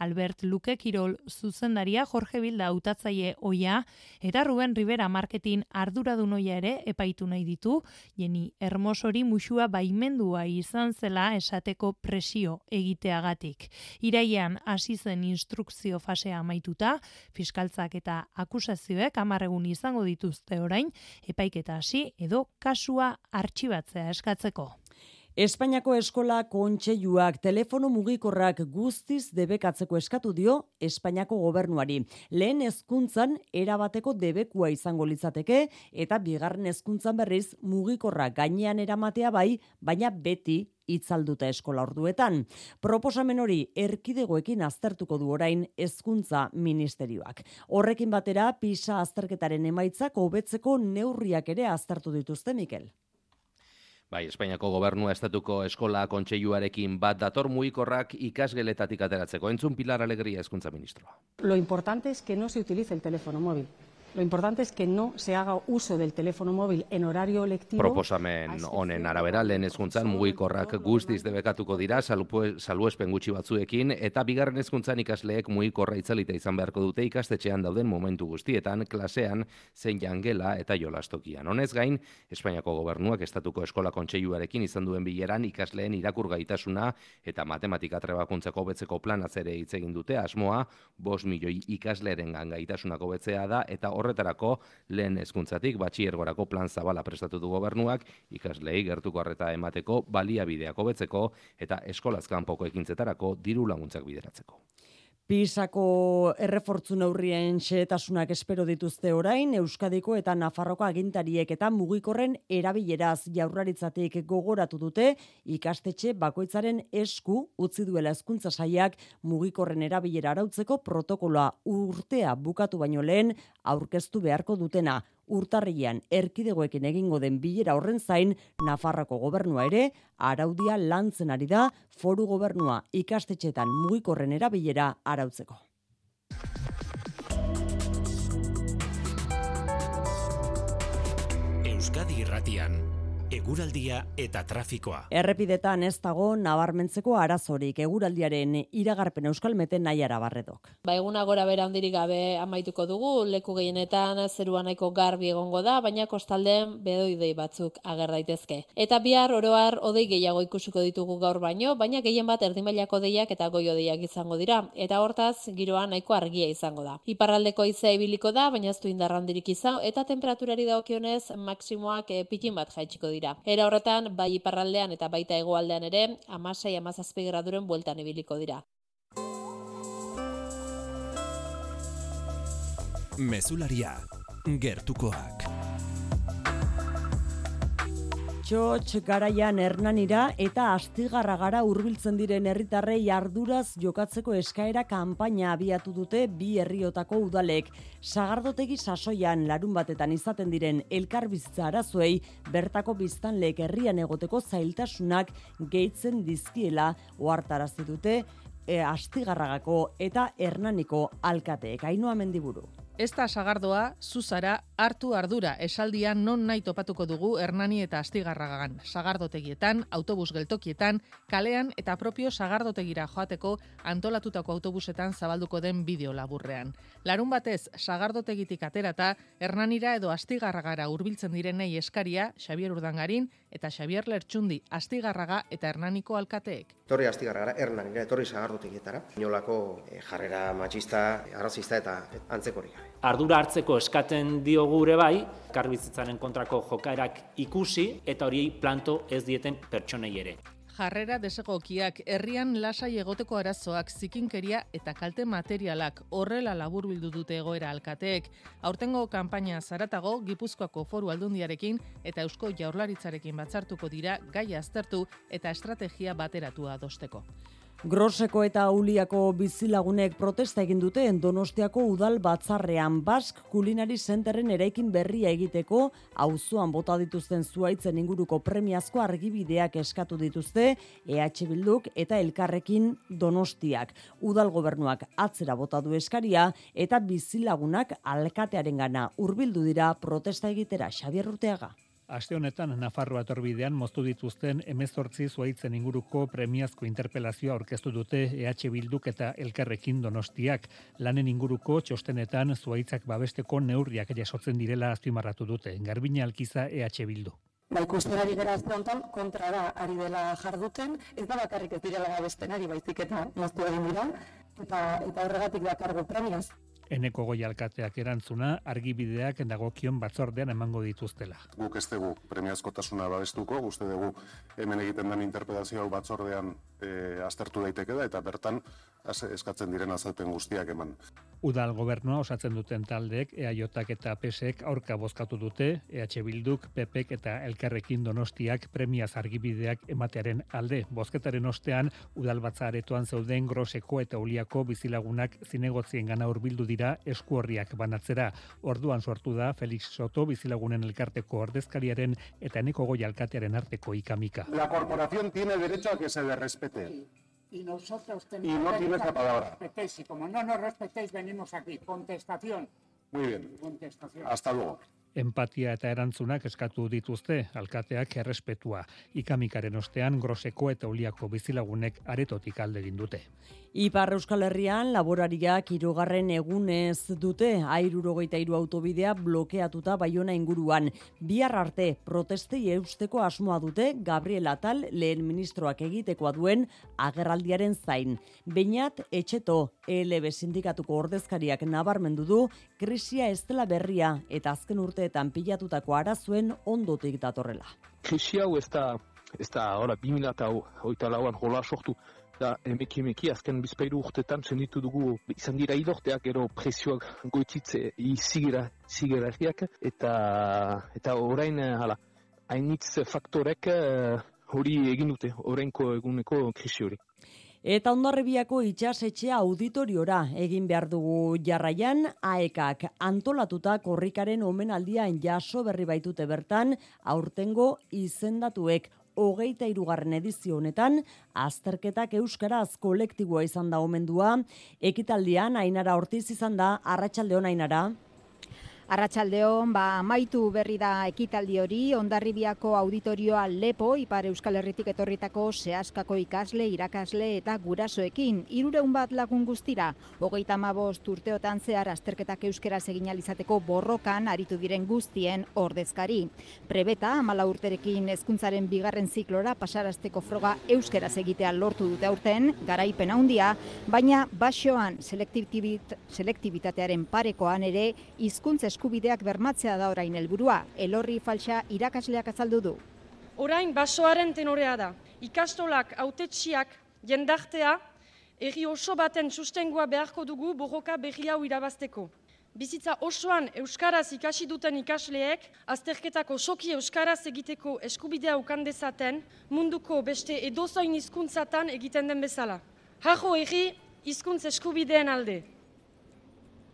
Albert Luke Kirol zuzendaria Jorge Bilda hautatzaile oia eta Ruben Rivera marketing arduradun oia ere epaitu nahi ditu, jeni hermosori musua baimendua izan zela esateko presio egiteagatik. Iraian hasi zen instrukzio fasea amaituta, fiskaltzak eta akusazioek amarregun izango dituzte orain, epaiketa hasi edo kasua artxibatzea eskatzeko. Espainiako eskola kontseiluak telefono mugikorrak guztiz debekatzeko eskatu dio Espainiako gobernuari. Lehen hezkuntzan erabateko debekua izango litzateke eta bigarren hezkuntzan berriz mugikorra gainean eramatea bai, baina beti itzalduta eskola orduetan. Proposamen hori erkidegoekin aztertuko du orain hezkuntza ministerioak. Horrekin batera PISA azterketaren emaitzak hobetzeko neurriak ere aztertu dituzte Mikel. Bai, Espainiako gobernua estatuko eskola kontseiluarekin bat dator muikorrak ikasgeletatik ateratzeko. Entzun Pilar Alegria eskuntza ministroa. Lo importante es que no se utilice el teléfono móvil. Lo importante es que no se haga uso del teléfono móvil en horario lectivo. Proposamen honen arabera lehen ezkuntzan mugikorrak guztiz debekatuko dira saluespen gutxi batzuekin eta bigarren ezkuntzan ikasleek mugikorra itzalita izan beharko dute ikastetxean dauden momentu guztietan klasean zein jangela eta jolastokian. Honez gain, Espainiako gobernuak estatuko eskola kontseiluarekin izan duen bileran ikasleen irakur gaitasuna eta matematika trebakuntzako betzeko planaz ere hitz egin dute asmoa 5 milioi ikasleren gaitasunak hobetzea da eta horretarako lehen hezkuntzatik batxiergorako plan zabala prestatu du gobernuak ikaslei gertuko harreta emateko baliabideak hobetzeko eta eskolaz kanpoko ekintzetarako diru laguntzak bideratzeko. Pisako errefortzu neurrien xehetasunak espero dituzte orain, Euskadiko eta Nafarroko agintariek eta mugikorren erabileraz jaurraritzatik gogoratu dute, ikastetxe bakoitzaren esku utzi duela hezkuntza saiak mugikorren erabilera arautzeko protokoloa urtea bukatu baino lehen aurkeztu beharko dutena urtarrian erkidegoekin egingo den bilera horren zain Nafarroko gobernua ere araudia lantzen ari da foru gobernua ikastetxetan mugikorren erabilera arautzeko. Euskadi Irratian eguraldia eta trafikoa. Errepidetan ez dago nabarmentzeko arazorik eguraldiaren iragarpen euskalmeten nahiara barredok. Ba eguna gora bera handirik gabe amaituko dugu, leku gehienetan zerua nahiko garbi egongo da, baina kostaldean bedoidei batzuk ager daitezke. Eta bihar oroar odei gehiago ikusiko ditugu gaur baino, baina gehien bat erdimailako deiak eta goio deiak izango dira. Eta hortaz, giroa nahiko argia izango da. Iparraldeko izea ibiliko da, baina ez du indarrandirik izan, eta temperaturari dagokionez maksimoak e, pitin bat jaitsiko dira dira. Era horretan, bai iparraldean eta baita hegoaldean ere, amasai amazazpi graduren bueltan ibiliko dira. Mesularia, gertukoak. Txotx garaian hernanira eta astigarra gara hurbiltzen diren herritarrei arduraz jokatzeko eskaera kanpaina abiatu dute bi herriotako udalek. Sagardotegi sasoian larun batetan izaten diren elkarbizitza arazoei bertako biztanleek herrian egoteko zailtasunak gehitzen dizkiela ohartarazi dute e, astigarragako eta hernaniko alkateek. Ainhoa mendiburu. Ez da sagardoa, zuzara, hartu ardura, esaldia non nahi topatuko dugu Hernani eta Astigarragagan. Sagardotegietan, autobus geltokietan, kalean eta propio sagardotegira joateko antolatutako autobusetan zabalduko den bideo laburrean. Larun batez, sagardotegitik aterata, Hernanira edo Astigarragara hurbiltzen direnei eskaria, Xavier Urdangarin eta Xavier Lertxundi, Astigarraga eta Hernaniko alkateek. Torri Astigarragara, Hernanira, etorri sagardotegietara. Inolako eh, jarrera matxista, arrazista eta antzekorik ardura hartzeko eskaten dio gure bai, karbizitzaren kontrako jokaerak ikusi eta hori planto ez dieten pertsonei ere. Jarrera desegokiak herrian lasai egoteko arazoak zikinkeria eta kalte materialak horrela labur bildu dute egoera alkateek. Aurtengo kanpaina zaratago Gipuzkoako foru aldundiarekin eta Eusko jaurlaritzarekin batzartuko dira gai aztertu eta estrategia bateratua adosteko. Groseko eta Uliako bizilagunek protesta egin dute Donostiako udal batzarrean Bask Kulinari Centerren eraikin berria egiteko auzoan bota dituzten zuaitzen inguruko premiazko argibideak eskatu dituzte EH Bilduk eta Elkarrekin Donostiak. Udal gobernuak atzera bota du eskaria eta bizilagunak alkatearengana hurbildu dira protesta egitera Xabier Urteaga. Aste honetan Nafarroa torbidean moztu dituzten emezortzi zuaitzen inguruko premiazko interpelazioa aurkeztu dute EH Bilduk eta Elkarrekin Donostiak. Lanen inguruko txostenetan zuaitzak babesteko neurriak jasotzen direla azpimarratu dute. Garbina Alkiza EH Bildu. Ba, ikusten gara azte honetan, kontra da ari dela jarduten, ez da bakarrik ez direla babesten ari baizik eta moztu egin dira, eta, eta horregatik dakargo premiaz. Eneko goi alkateak erantzuna argibideak dagokion batzordean emango dituztela. Guk ez dugu premiazkotasuna babestuko, guzti dugu hemen egiten den interpretazio batzordean e, aztertu daiteke da, eta bertan eskatzen diren azalpen guztiak eman. Udal gobernua osatzen duten taldeek, EAJak eta PSek aurka bozkatu dute, EH Bilduk, PPek eta Elkarrekin Donostiak premiaz argibideak ematearen alde. Bozketaren ostean, udal batzaretoan zeuden groseko eta uliako bizilagunak zinegotzien gana urbildu dira eskuorriak banatzera. Orduan sortu da Felix Soto bizilagunen elkarteko ordezkariaren eta eneko goi alkatearen arteko ikamika. La corporación tiene derecho a que se le respete y nosotros tenemos y no tiene esa palabra. Y como no nos respetéis, venimos aquí. Contestación. Muy bien. Contestación. Hasta luego. Empatia eta erantzunak eskatu dituzte alkateak errespetua. Ikamikaren ostean groseko eta uliako bizilagunek aretotik alde egin dute. Ipar Euskal Herrian laborariak hirugarren egunez dute airurogeita iru autobidea blokeatuta baiona inguruan. Bihar arte protestei eusteko asmoa dute Gabriel Atal lehen ministroak egitekoa duen agerraldiaren zain. Beinat etxeto ELB sindikatuko ordezkariak nabarmendu du krisia ez dela berria eta azken urteetan pilatutako arazuen ondotik datorrela. Krisi hau ez da, ez da, ora, 2008 lauan jola sortu, da emeki emeki azken bizpairu urtetan senditu dugu izan dira idorteak gero presioak goititze izigera zigerakiak eta eta orain hala hainitz faktorek eh, hori egin dute orainko eguneko krisi hori. Eta ondarrebiako itxasetxea auditoriora egin behar dugu jarraian, aekak antolatuta korrikaren omenaldian jaso berri baitute bertan, aurtengo izendatuek hogeita irugarren edizio honetan, azterketak euskaraz kolektiboa izan da omendua, ekitaldian, ainara hortiz izan da, arratsalde ainara. Arratsaldeon, ba amaitu berri da ekitaldi hori, Hondarribiako auditorioa Lepo Ipar Euskal Herritik etorritako sehaskako ikasle, irakasle eta gurasoekin 300 bat lagun guztira. 35 urteotan zehar azterketak euskaraz egin alizateko borrokan aritu diren guztien ordezkari. Prebeta 14 urterekin hezkuntzaren bigarren ziklora pasarazteko froga euskaraz egitea lortu dute aurten, garaipen handia, baina basoan selektibitatearen parekoan ere hizkuntza eskubideak bermatzea da orain helburua. Elorri falsa irakasleak azaldu du. Orain basoaren tenorea da. Ikastolak autetxiak jendartea egi oso baten sustengoa beharko dugu borroka berri hau irabazteko. Bizitza osoan euskaraz ikasi duten ikasleek azterketako soki euskaraz egiteko eskubidea ukan dezaten munduko beste edozoin hizkuntzatan egiten den bezala. Hajo egi hizkuntz eskubideen alde.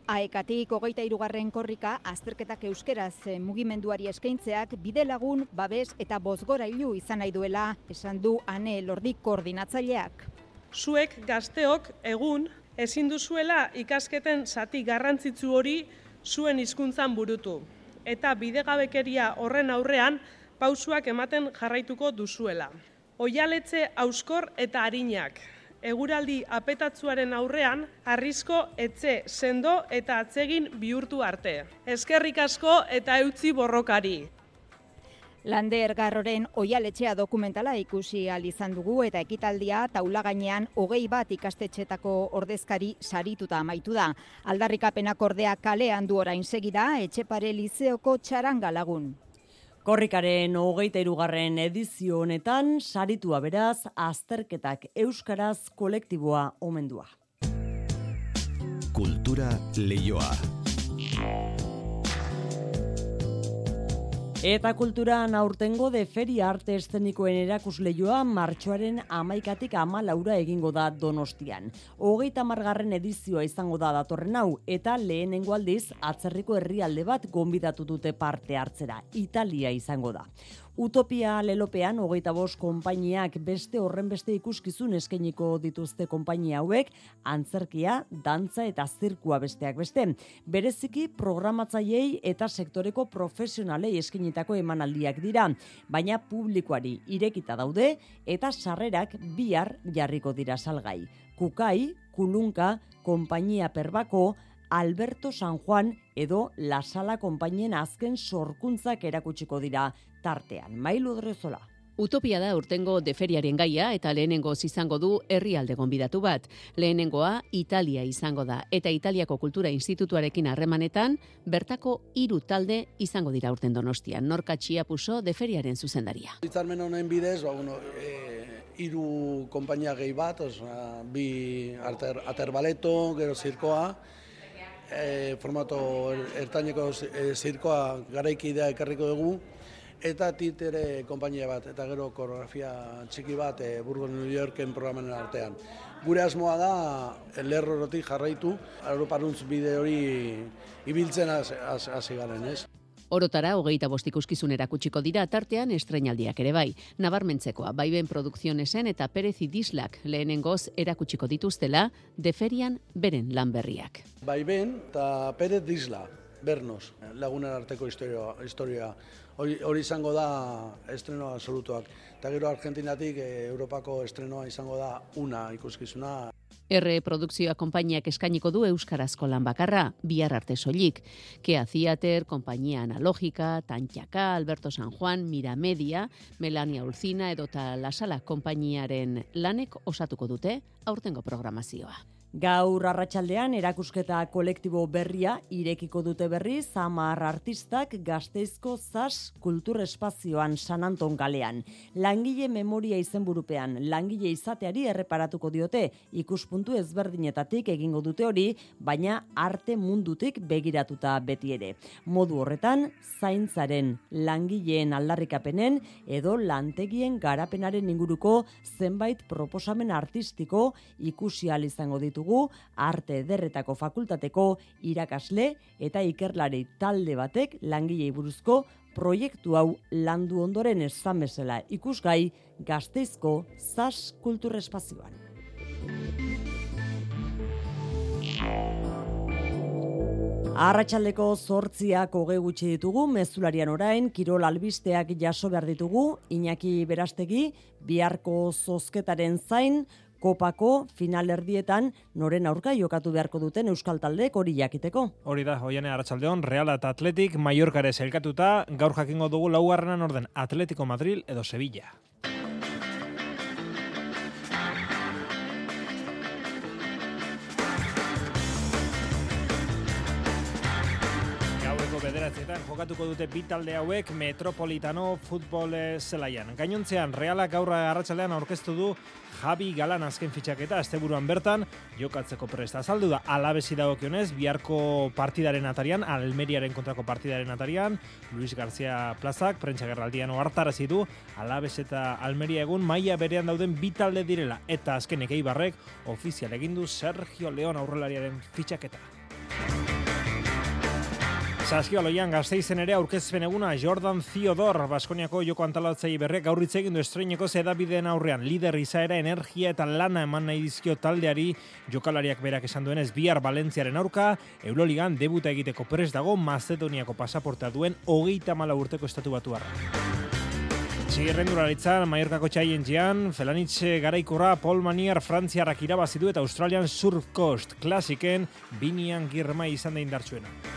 Aekatik hogeita irugarren korrika, azterketak euskeraz eh, mugimenduari eskaintzeak bide lagun, babes eta bozgora ilu izan nahi duela, esan du ane lordik koordinatzaileak. Zuek gazteok egun ezin duzuela ikasketen zati garrantzitsu hori zuen hizkuntzan burutu. Eta bidegabekeria horren aurrean pausuak ematen jarraituko duzuela. Oialetze auskor eta harinak, eguraldi apetatzuaren aurrean, arrisko etxe sendo eta atsegin bihurtu arte. Eskerrik asko eta eutzi borrokari. Lander Garroren oialetxea dokumentala ikusi izan dugu eta ekitaldia taula gainean hogei bat ikastetxetako ordezkari sarituta amaitu da. Aldarrikapenak ordea kalean du orain segida etxepare lizeoko txaranga lagun. Korrikaren hogeita irugarren edizio honetan, saritua beraz, azterketak euskaraz kolektiboa omendua. Kultura leioa. Eta kulturan aurtengo de feria arte estenikoen erakusleioa martxoaren amaikatik ama laura egingo da donostian. Hogeita margarren edizioa izango da datorren hau, eta lehenengo aldiz atzerriko herrialde bat gonbidatu dute parte hartzera. Italia izango da. Utopia lelopean hogeita bost konpainiak beste horren beste ikuskizun eskainiko dituzte konpainia hauek, antzerkia, dantza eta zirkua besteak beste. Bereziki programatzaileei eta sektoreko profesionalei eskainitako emanaldiak dira, baina publikoari irekita daude eta sarrerak bihar jarriko dira salgai. Kukai, Kulunka, Konpainia Perbako, Alberto San Juan edo La Sala konpainien azken sorkuntzak erakutsiko dira tartean. Mailu Drezola. Utopia da urtengo deferiaren gaia eta lehenengo izango du herrialde gonbidatu bat. Lehenengoa Italia izango da eta Italiako Kultura Institutuarekin harremanetan bertako hiru talde izango dira urten Donostian. Norka Txiapuso deferiaren zuzendaria. Hitzarmen honen bidez, ba bueno, e, hiru konpainia gehi bat, osea, bi ater, aterbaleto, gero zirkoa, e, formato er, ertaineko e, zirkoa garaikidea ekarriko dugu, eta titere konpainia bat, eta gero koreografia txiki bat e, Burgos New Yorken programen artean. Gure asmoa da, lerrorotik jarraitu, Europaruntz bide hori ibiltzen hasi garen, ez? Orotara, hogeita bost ikuskizun erakutsiko dira tartean estrenaldiak ere bai. Nabarmentzekoa, baiben produkzionesen eta perezi dislak lehenengoz erakutsiko dituztela, deferian beren lan berriak. Baiben eta perez disla, bernos, lagunen arteko historia. historia. Hori, hori izango da estrenoa absolutuak. Eta gero Argentinatik eh, Europako estrenoa izango da una ikuskizuna. R Produkzioa konpainiak eskainiko du euskarazko lan bakarra, bihar arte soilik. Kea Theater, Konpainia Analogika, Tantxaka, Alberto San Juan, Miramedia, Melania Ulcina edota Lasala konpainiaren lanek osatuko dute aurtengo programazioa. Gaur arratsaldean erakusketa kolektibo berria irekiko dute berri Zamar artistak Gasteizko Zas Kultur Espazioan San Anton galean. Langile memoria izenburupean langile izateari erreparatuko diote ikuspuntu ezberdinetatik egingo dute hori, baina arte mundutik begiratuta beti ere. Modu horretan, zaintzaren langileen aldarrikapenen edo lantegien garapenaren inguruko zenbait proposamen artistiko ikusi izango ditu dugu arte ederretako fakultateko irakasle eta ikerlari talde batek langilei buruzko proiektu hau landu ondoren esan bezala ikusgai gazteizko zas kulturespazioan. Arratxaldeko zortziak hoge gutxi ditugu, mezularian orain, kirol albisteak jaso behar ditugu, Iñaki Berastegi, biharko zozketaren zain, kopako final erdietan noren aurka jokatu beharko duten euskal taldeek hori jakiteko. Hori da, hoiane Arratsaldeon Real eta Atletik Mallorca elkatuta, gaur jakingo dugu laugarrenan orden Atletico Madrid edo Sevilla. Jokatuko dute bi talde hauek Metropolitano futbol zelaian. Gainontzean, Realak gaurra arratsaldean aurkeztu du Javi Galan azken fitxaketa asteburuan bertan jokatzeko presta. Azaldu da alabesi dagokionez, biharko partidaren atarian, Almeriaren kontrako partidaren atarian, Luis García Plazak, prentsa gerraldian oartarazi du, alabes eta Almeria egun maila berean dauden bi talde direla, eta azken ekeibarrek ofizial egindu Sergio León aurrelariaren fitxaketa. Saskio aloian gazteizen ere aurkezpen eguna Jordan Theodor Baskoniako joko antalatzei berrek gaurritze egin du estreineko zedabideen aurrean lider izaera energia eta lana eman nahi dizkio taldeari jokalariak berak esan duenez bihar Valentziaren aurka Euroligan debuta egiteko pres dago Macedoniako pasaportea duen hogeita mala urteko estatu batu harra. Txigirrendularitzan, Mallorcako txaien jian, Felanitxe garaikorra Paul Manier Frantziarrak irabazidu eta Australian Surf Coast klasiken binian girma izan da indartsuena.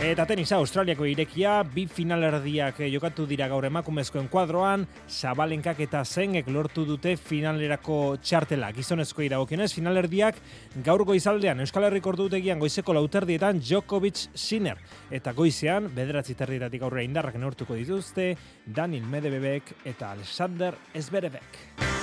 Eta tenisa Australiako irekia, bi finalerdiak jokatu dira gaur emakumezkoen kuadroan, Zabalenkak eta Zengek lortu dute finalerako txartela. Gizonezko iragokionez, finalerdiak gaur goizaldean Euskal Herriko ordutegian goizeko lauterdietan Djokovic Sinner. Eta goizean, bederatzi territatik aurrera indarrak neortuko dituzte, Daniel Medebebek eta Alexander Esberebek.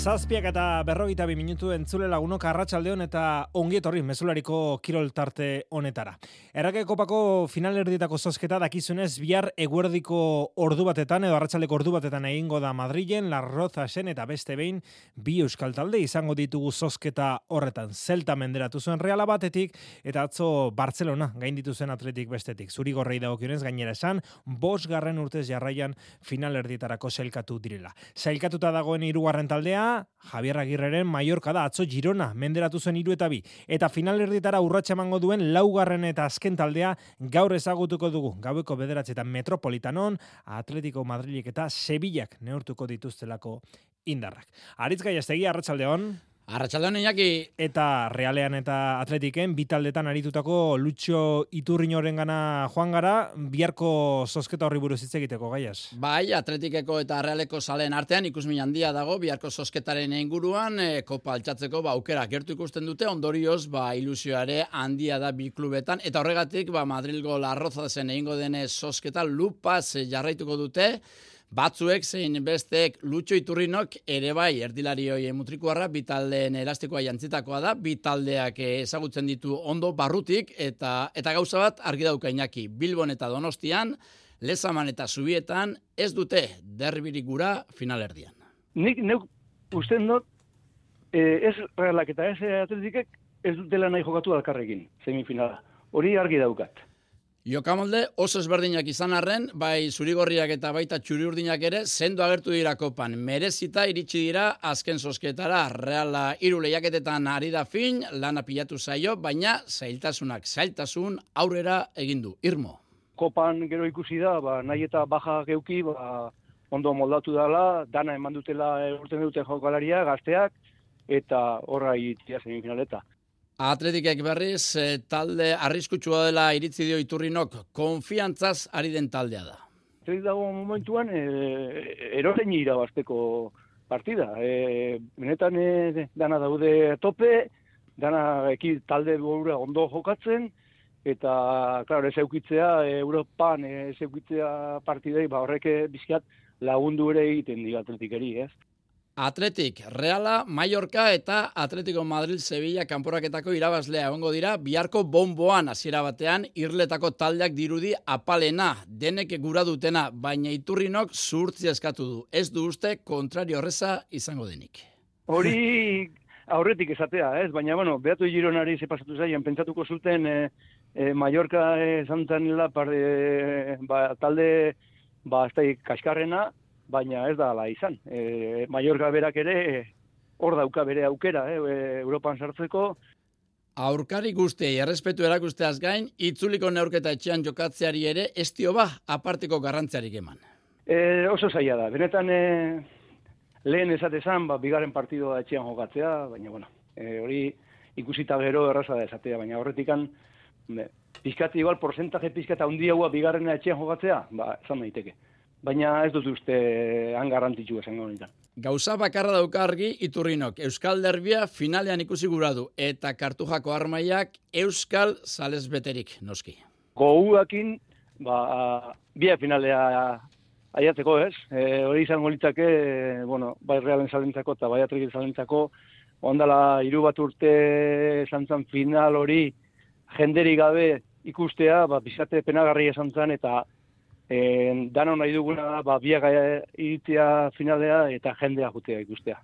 Zazpiak eta berrogeita bi minutu entzule lagunok arratsaldeon eta ongiet horri mezulariko kirol tarte honetara. Errake kopako final erdietako zozketa dakizunez bihar eguerdiko ordu batetan edo arratsaldeko ordu batetan egingo da Madrilen, Larroza zen eta beste behin bi euskal talde izango ditugu zozketa horretan. Zelta menderatu zuen reala batetik eta atzo Barcelona gain zen atletik bestetik. Zuri gorrei dagokionez gainera esan, bos garren urtez jarraian final erdietarako zelkatu direla. Zailkatuta dagoen hirugarren taldea, Javier Agirreren Mallorca da atzo Girona menderatu zen hiru eta bi. Eta final erdietara urratsa emango duen laugarren eta azken taldea gaur ezagutuko dugu. Gaueko bederatzetan Metropolitanon Atletico Madrilik eta Sevillak neurtuko dituztelako indarrak. Aritz Gaiastegi Arratsaldeon Arratxaldeon Iñaki. Eta realean eta atletiken, bitaldetan aritutako Lutxo Iturrinoren gana joan gara, biharko zozketa horri buruz hitz egiteko, gaiaz? Bai, atletikeko eta realeko salen artean, ikusmin handia dago, biharko zozketaren inguruan, e, kopa altxatzeko, ba, aukera gertu ikusten dute, ondorioz, ba, ilusioare handia da bi klubetan, eta horregatik, ba, Madrilgo larroza zen egingo dene zozketa, lupaz jarraituko dute, Batzuek zein bestek lutxo iturrinok ere bai erdilari hoi mutrikuarra bitaldeen elastikoa jantzitakoa da, bitaldeak ezagutzen ditu ondo barrutik eta eta gauza bat argi daukainaki Bilbon eta Donostian, Lezaman eta Zubietan ez dute derbirik gura finalerdian. Nik neuk uste not, eh, ez realak eta ez atletikek ez dutela nahi jokatu alkarrekin semifinala. Hori argi daukat. Jokamolde oso ezberdinak izan arren, bai zurigorriak eta baita txuriurdinak ere, zendo agertu dira kopan. Merezita iritsi dira azken sosketara, reala iru lehiaketetan ari da fin, lana pilatu zaio, baina zailtasunak zailtasun aurrera egindu. Irmo. Kopan gero ikusi da, ba, nahi eta baja geuki, ba, ondo moldatu dela, dana eman dutela urten dute jokalaria, gazteak, eta horra itia semifinaleta. Atletikek berriz, eh, talde arriskutsua dela iritzi dio iturrinok, konfiantzaz ari den taldea da. Atletik dago momentuan, e, eroren irabazteko partida. E, benetan e, dana daude tope, dana eki talde burura ondo jokatzen, eta, klaro, ez eukitzea, Europan ez eukitzea partidei, ba horrek bizkiat lagundu ere egiten di atletikeri, ez? Atletik, Reala, Mallorca eta Atletico Madrid Sevilla kanporaketako irabazlea egongo dira biharko bomboan hasiera batean irletako taldeak dirudi apalena, denek gura dutena, baina iturrinok zurtzi eskatu du. Ez du uste kontrario horreza izango denik. Hori [LAUGHS] aurretik esatea, ez? Baina, bueno, behatu gironari ze pasatu zaien, pentsatuko zuten e, e, Mallorca esan zanela ba, talde ba, ez kaskarrena, baina ez da ala izan. E, Mallorca berak ere hor dauka bere aukera, eh, e, Europan sartzeko. Aurkari guzti, errespetu erakusteaz gain, itzuliko neurketa etxean jokatzeari ere, estio ba, aparteko garrantziarik eman. E, oso zaila da, benetan e, lehen esatezan, ba, bigarren partidoa etxean jokatzea, baina, bueno, e, hori ikusita gero erraza da esatea, baina horretikan, pizkati igual, porcentaje pizkata hundiagoa bigarren etxean jokatzea, ba, zan daiteke baina ez dut uste han garrantzitsu esango honetan. Gauza bakarra dauka argi iturrinok. Euskal Derbia finalean ikusi guradu eta kartujako armaiak Euskal Sales beterik, noski. Gouakin, ba, bia finalea aiatzeko ez. E, hori izango litzake, bueno, bai realen salentzako eta bai atrik salentzako, ondala hiru bat urte esan final hori jenderi gabe ikustea, ba, bizate penagarri esan zan, eta eh, dano nahi duguna ba, biaga iritzia finalea eta jendea jutea ikustea.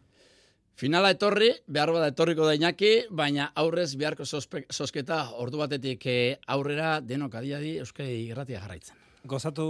Finala etorri, behar bada etorriko da inaki, baina aurrez beharko sosketa ordu batetik eh, aurrera denok adiadi Euskadi irratia jarraitzen. Gozatu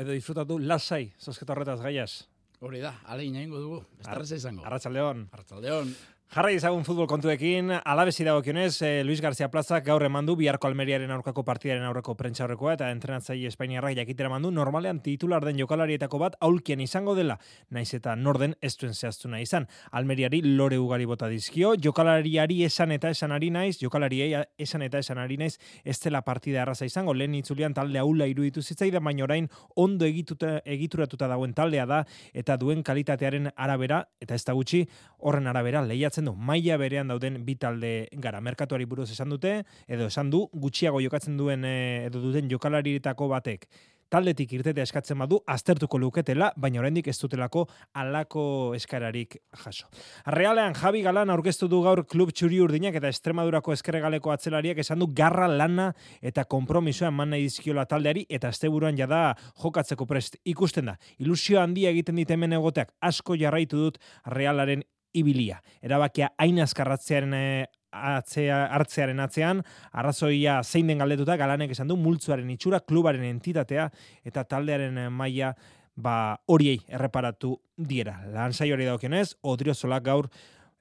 edo disfrutatu lasai sosketa horretaz gaiaz. Hori da, ale inaingo dugu, ez izango. Arratxaldeon. Arratxaldeon. Jarra izagun futbol kontuekin, alabezi dagokionez, eh, Luis García Plaza gaur emandu biharko Almeriaren aurkako partidaren aurreko prentsa horrekoa eta entrenatzaile Espainiarrak jakitera mandu normalean titular den jokalarietako bat aulkien izango dela, naiz eta norden ez duen zehaztu nahi izan. Almeriari lore ugari bota dizkio, jokalariari esan eta esan ari naiz, jokalariei esan eta esan ari naiz, ez dela partida erraza izango, lehen itzulian talde aula iruditu zitzaidan, baina orain ondo egituta, egituratuta dagoen taldea da, eta duen kalitatearen arabera, eta ez da gutxi, horren arabera lehiatzen jokatzen du. Maila berean dauden bi talde gara. Merkatuari buruz esan dute edo esan du gutxiago jokatzen duen eh, edo duten jokalarietako batek taldetik irtetea eskatzen badu aztertuko luketela, baina oraindik ez dutelako alako eskararik jaso. Realean Javi Galan aurkeztu du gaur klub txuri urdinak eta Estremadurako eskerregaleko atzelariak esan du garra lana eta konpromisoa eman nahi dizkiola taldeari eta asteburuan jada jokatzeko prest ikusten da. Ilusio handia egiten dit hemen egoteak asko jarraitu dut Realaren ibilia. Erabakia hain azkarratzearen eh, atzea, hartzearen atzean, arrazoia zein den galdetuta, galanek esan du, multzuaren itxura, klubaren entitatea, eta taldearen eh, maila ba, horiei erreparatu diera. Lan hori daukionez, Odrio Zolak gaur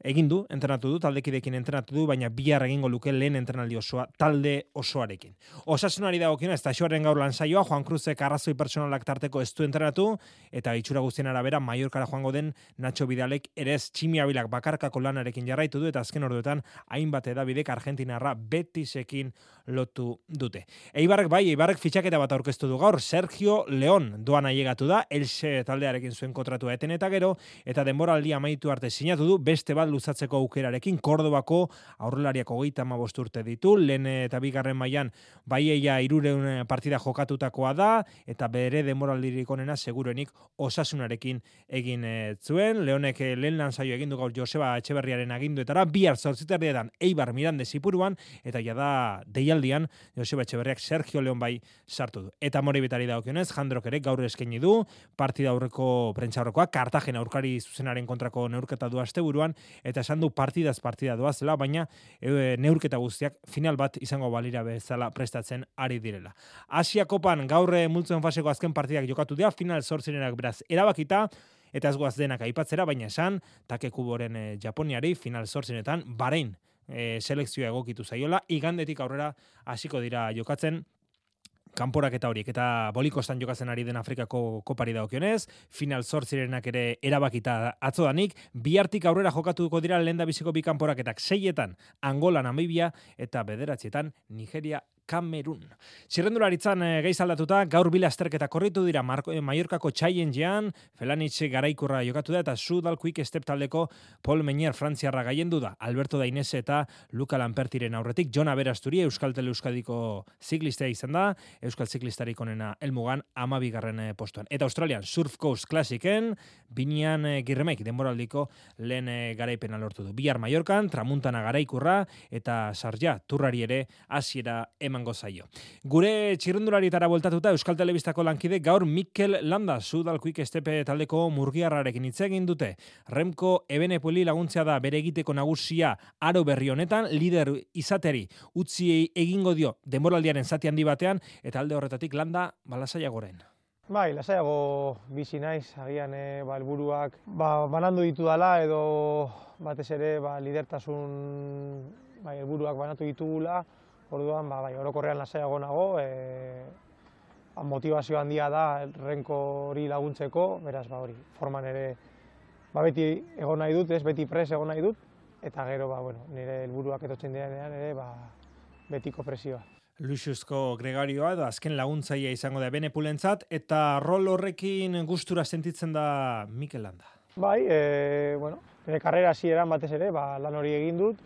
egin du, entrenatu du, taldekidekin entrenatu du, baina bihar egingo luke lehen entrenaldi osoa, talde osoarekin. Osasunari dagokien, ez da gaur lan saioa, Juan Cruzek arrazoi personalak tarteko ez du entrenatu, eta itxura guztien arabera, Mallorcara joango den Nacho Vidalek ere ez tximiabilak bakarkako lanarekin jarraitu du, eta azken orduetan, hainbat edabidek Argentinarra betisekin lotu dute. Eibarrek bai, Eibarrek fitxaketa bat aurkeztu du gaur, Sergio León doan ailegatu da, Elche taldearekin zuen kontratu eten eta gero, eta denboraldi amaitu arte sinatu du, beste bat luzatzeko aukerarekin Kordobako aurrelariako hogeita amabost urte ditu, lehen eta bigarren mailan baieia irureun partida jokatutakoa da, eta bere demoraldirik onena segurenik osasunarekin egin eh, zuen, lehonek eh, lehen lan zaio egin du gaur Joseba Etxeberriaren aginduetara, bihar zortziterdietan Eibar Mirande Zipuruan, eta jada deialdian Joseba Etxeberriak Sergio Leon bai sartu du. Eta mori bitari daukionez, Jandrok ere gaur eskaini du, partida aurreko prentsa aurrekoa, Kartagena aurkari zuzenaren kontrako neurketa du asteburuan eta esan du partidaz partida doazela, baina e, neurketa guztiak final bat izango balira bezala prestatzen ari direla. Asia kopan gaurre multzen faseko azken partidak jokatu dira, final sortzirenak beraz erabakita, eta ez goaz denak aipatzera, baina esan, take kuboren e, Japoniari final sortzinetan, barein e, selekzioa egokitu zaiola, igandetik aurrera hasiko dira jokatzen, kanporak eta horiek. Eta bolikostan jokatzen ari den Afrikako kopari daukionez, final zortzirenak ere erabakita atzodanik, bihartik aurrera jokatuko dira lenda biziko bi kanporaketak. Seietan Angola, Namibia eta bederatzietan Nigeria Kamerun. Zirrendularitzan e, gehi aldatuta, gaur bila asterketa korritu dira Marko, e, Mallorcako Jean, Felanitz garaikurra jokatu da, eta Sudal Quick Step taldeko Paul Menier Frantziarra gaiendu da, Alberto Dainese eta Luka Lampertiren aurretik, Jona Berasturi, Euskal Tele Euskadiko ziklistea izan da, Euskal Ziklistarik onena elmugan amabigarren e, postuan. Eta Australian, Surf Coast Classicen, Binian e, Girremek, denboraldiko lehen e, garaipena lortu du. Bihar Mallorcan, Tramuntana garaikurra, eta Sarja, turrari ere, hasiera emango zaio. Gure txirrendularietara voltatuta Euskal Telebistako lankide gaur Mikel Landa Sudal Quick Estepe taldeko murgiarrarekin hitz egin dute. Remko Ebenepuli laguntzea da bere egiteko nagusia aro berri honetan lider izateri utzi egingo dio denboraldiaren zati handi batean eta alde horretatik Landa balasaia goren. Bai, lasaiago bizi naiz, agian e, ba, elburuak ba, banandu ditu dala edo batez ere ba, lidertasun bai, elburuak banatu ditugula, Orduan, ba, bai, orokorrean lasaiago nago, e, ba, motivazio handia da renko hori laguntzeko, beraz, ba, hori, forman ere, ba, beti egon nahi dut, ez, beti pres egon nahi dut, eta gero, ba, bueno, nire helburuak etotzen direnean ere, ba, betiko presioa. Luxuzko Gregarioa da azken laguntzaia izango da benepulentzat eta rol horrekin gustura sentitzen da Mikel Landa. Bai, e, bueno, nire karrera hasieran batez ere, ba, lan hori egin dut,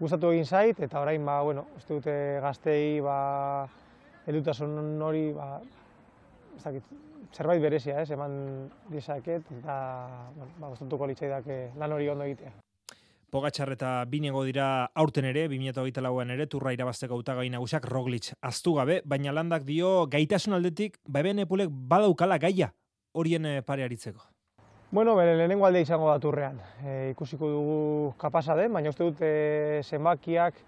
gustatu egin zait, eta orain, ba, bueno, uste dute gaztei, ba, edutasun hori, ba, ez dakit, zerbait berezia, ez, eman dizaket, eta, bueno, ba, gustatuko litzai lan hori ondo egitea. Pogatxar eta binego dira aurten ere, 2008 lauan ere, turra irabazteko utagai nagusak Roglic aztu gabe, baina landak dio gaitasun aldetik, ba eben epulek badaukala gaia horien eh, pare aritzeko. Bueno, bere lehenengo alde izango da turrean. E, ikusiko dugu kapasa den, baina uste dute zenbakiak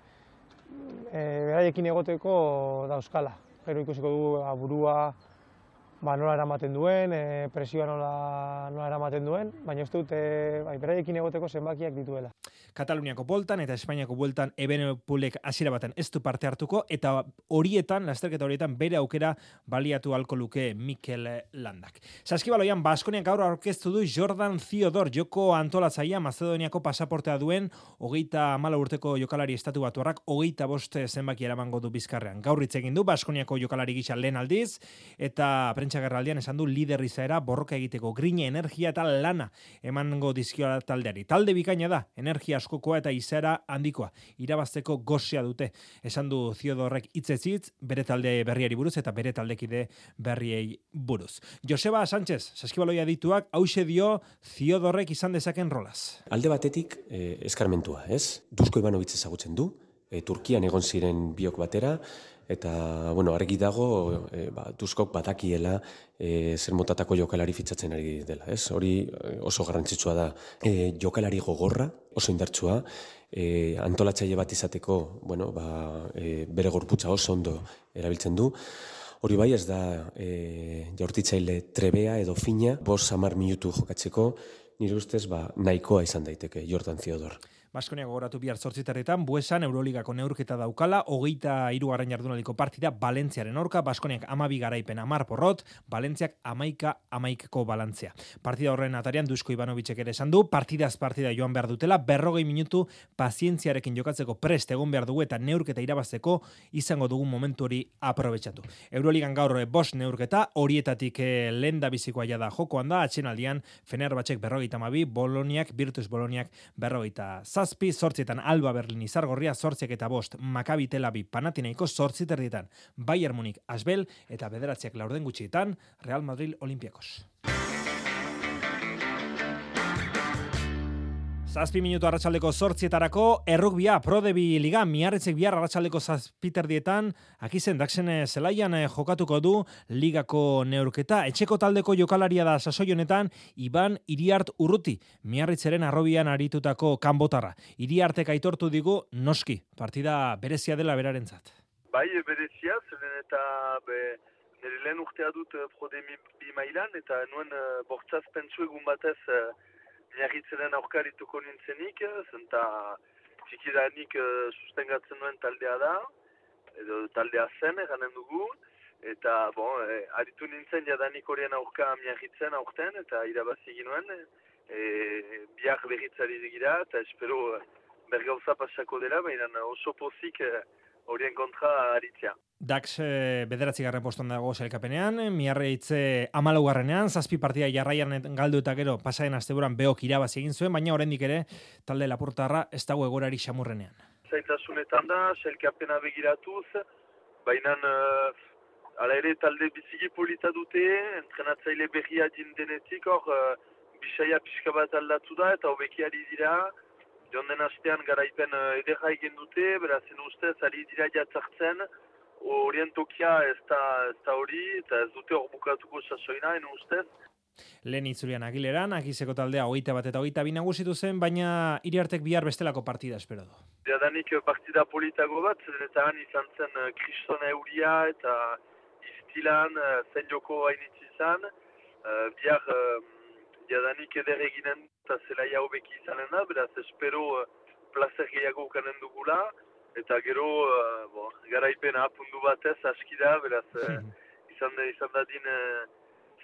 e, beraiekin egoteko dauzkala. Pero ikusiko dugu ba, burua ba, nola eramaten duen, e, presioa nola, nola eramaten duen, baina uste dute bai, beraiekin egoteko zenbakiak dituela. Kataluniako boltan eta Espainiako bueltan Ebenepulek hasiera baten ez du parte hartuko eta horietan, lasterketa horietan bere aukera baliatu halko luke Mikel Landak. Saskibaloian Baskonia gaur aurkeztu du Jordan Theodor joko antolatzaia Macedoniako pasaportea duen hogeita amala urteko jokalari estatu batuarrak hogeita boste zenbaki eramango du bizkarrean. Gaur hitz egin du Baskoniako jokalari gisa lehen aldiz eta prentsagerraldian esan du lider izaera borroka egiteko grine energia eta lana emango dizkioa taldeari. Talde bikaina da, energia askokoa eta izera handikoa. Irabazteko gozea dute. Esan du Theodorrek hitzetzitz bere talde berriari buruz eta bere taldekide berriei buruz. Joseba Sánchez, saskibaloia dituak, hause dio Theodorrek izan dezaken rolaz. Alde batetik, eh, eskarmentua, ez? Duzko Ivanovitz ezagutzen du, e, Turkian egon ziren biok batera, eta bueno, argi dago e, ba, Tuskok batakiela e, zer motatako jokalari fitzatzen ari dela, ez? Hori e, oso garrantzitsua da. E, jokalari gogorra, oso indartsua, e, antolatzaile bat izateko, bueno, ba, e, bere gorputza oso ondo erabiltzen du. Hori bai ez da e, jaurtitzaile trebea edo fina, bos samar minutu jokatzeko, nire ustez ba, nahikoa izan daiteke Jordan Theodor. Baskonia gogoratu bihar zortziterretan, buesan Euroligako neurketa daukala, hogeita irugarren jardunaliko partida, Balentziaren orka, Baskoniak amabi garaipen amar porrot, Balentziak amaika amaikeko balantzea. Partida horren atarian, Dusko Ivanovicek ere esan du, partidaz partida joan behar dutela, berrogei minutu pazientziarekin jokatzeko prest egon behar dugu eta neurketa irabazteko izango dugun momentu hori aprobetsatu. Euroligan gaur bost neurketa, horietatik eh, lehen da bizikoa jada jokoan da, atxenaldian, Fenerbahçek berrogeita amabi, Boloniak, Virtus Boloniak berrogeita zaz, zazpi, sortzietan Alba Berlin izargorria, sortziak eta bost, Makabi Telabi panatinaiko sortzi terdietan, Bayern Munich Asbel eta bederatziak laurden gutxietan, Real Madrid Olimpiakos. Zazpi minutu arratsaldeko sortzietarako, errugbia, prodebi liga, miarritzek bihar arratsaldeko zazpiterdietan, akizen daxen zelaian eh, jokatuko du ligako neurketa. Etxeko taldeko jokalaria da sasoi honetan, Iban Iriart Urruti, miarritzeren arrobian aritutako kanbotarra. Iriartek aitortu digu, noski, partida berezia dela berarentzat. Bai, berezia, zelen eta be, nire lehen urtea dut eh, prodebi mailan, eta nuen uh, bortzaz pentsu egun batez uh, miagitzenen aurkarituko nintzenik, zenta txikidanik uh, sustengatzen duen taldea da, edo taldea zen, eganen dugu, eta, bon, e, aritu nintzen jadanik horien aurka miagitzen aurten, eta irabazi ginuen, e, biak berritzari digira, eta espero bergauza pasako dela, baina oso pozik horien kontra aritzea. Dax e, bederatzi garren poston dago zelkapenean, miarre hitze amalaugarrenean, zazpi partida jarraian galdu eta gero pasaden asteburan beok irabazi egin zuen, baina oraindik ere talde lapurtarra ez dago egorari xamurrenean. Zaitasunetan da, zelkapena begiratuz, baina uh, ala ere talde biziki polita dute, entrenatzaile berria jindenetik, hor uh, bisaia pixka bat aldatu da eta hobekiari dira, jonden astean garaipen uh, edera egin dute, berazen ustez, ari dira jatzartzen, horien tokia ez da hori, eta ez dute hor bukatuko sasoina, enu ustez. Lehen itzulian agileran, akizeko taldea hogeita bat eta hogeita bina guzitu zen, baina iriartek bihar bestelako partida espero du. Diadanik eh, partida politago bat, eta han izan zen uh, euria eta iztilan uh, zen joko hainitz izan. Uh, bihar uh, diadanik eder eginen eta zelaia hobeki izanen da, beraz espero uh, plazer gehiago ukanen dugula eta gero uh, bo, garaipena apundu batez aski da, beraz uh, [LAUGHS] izan da izan da din uh,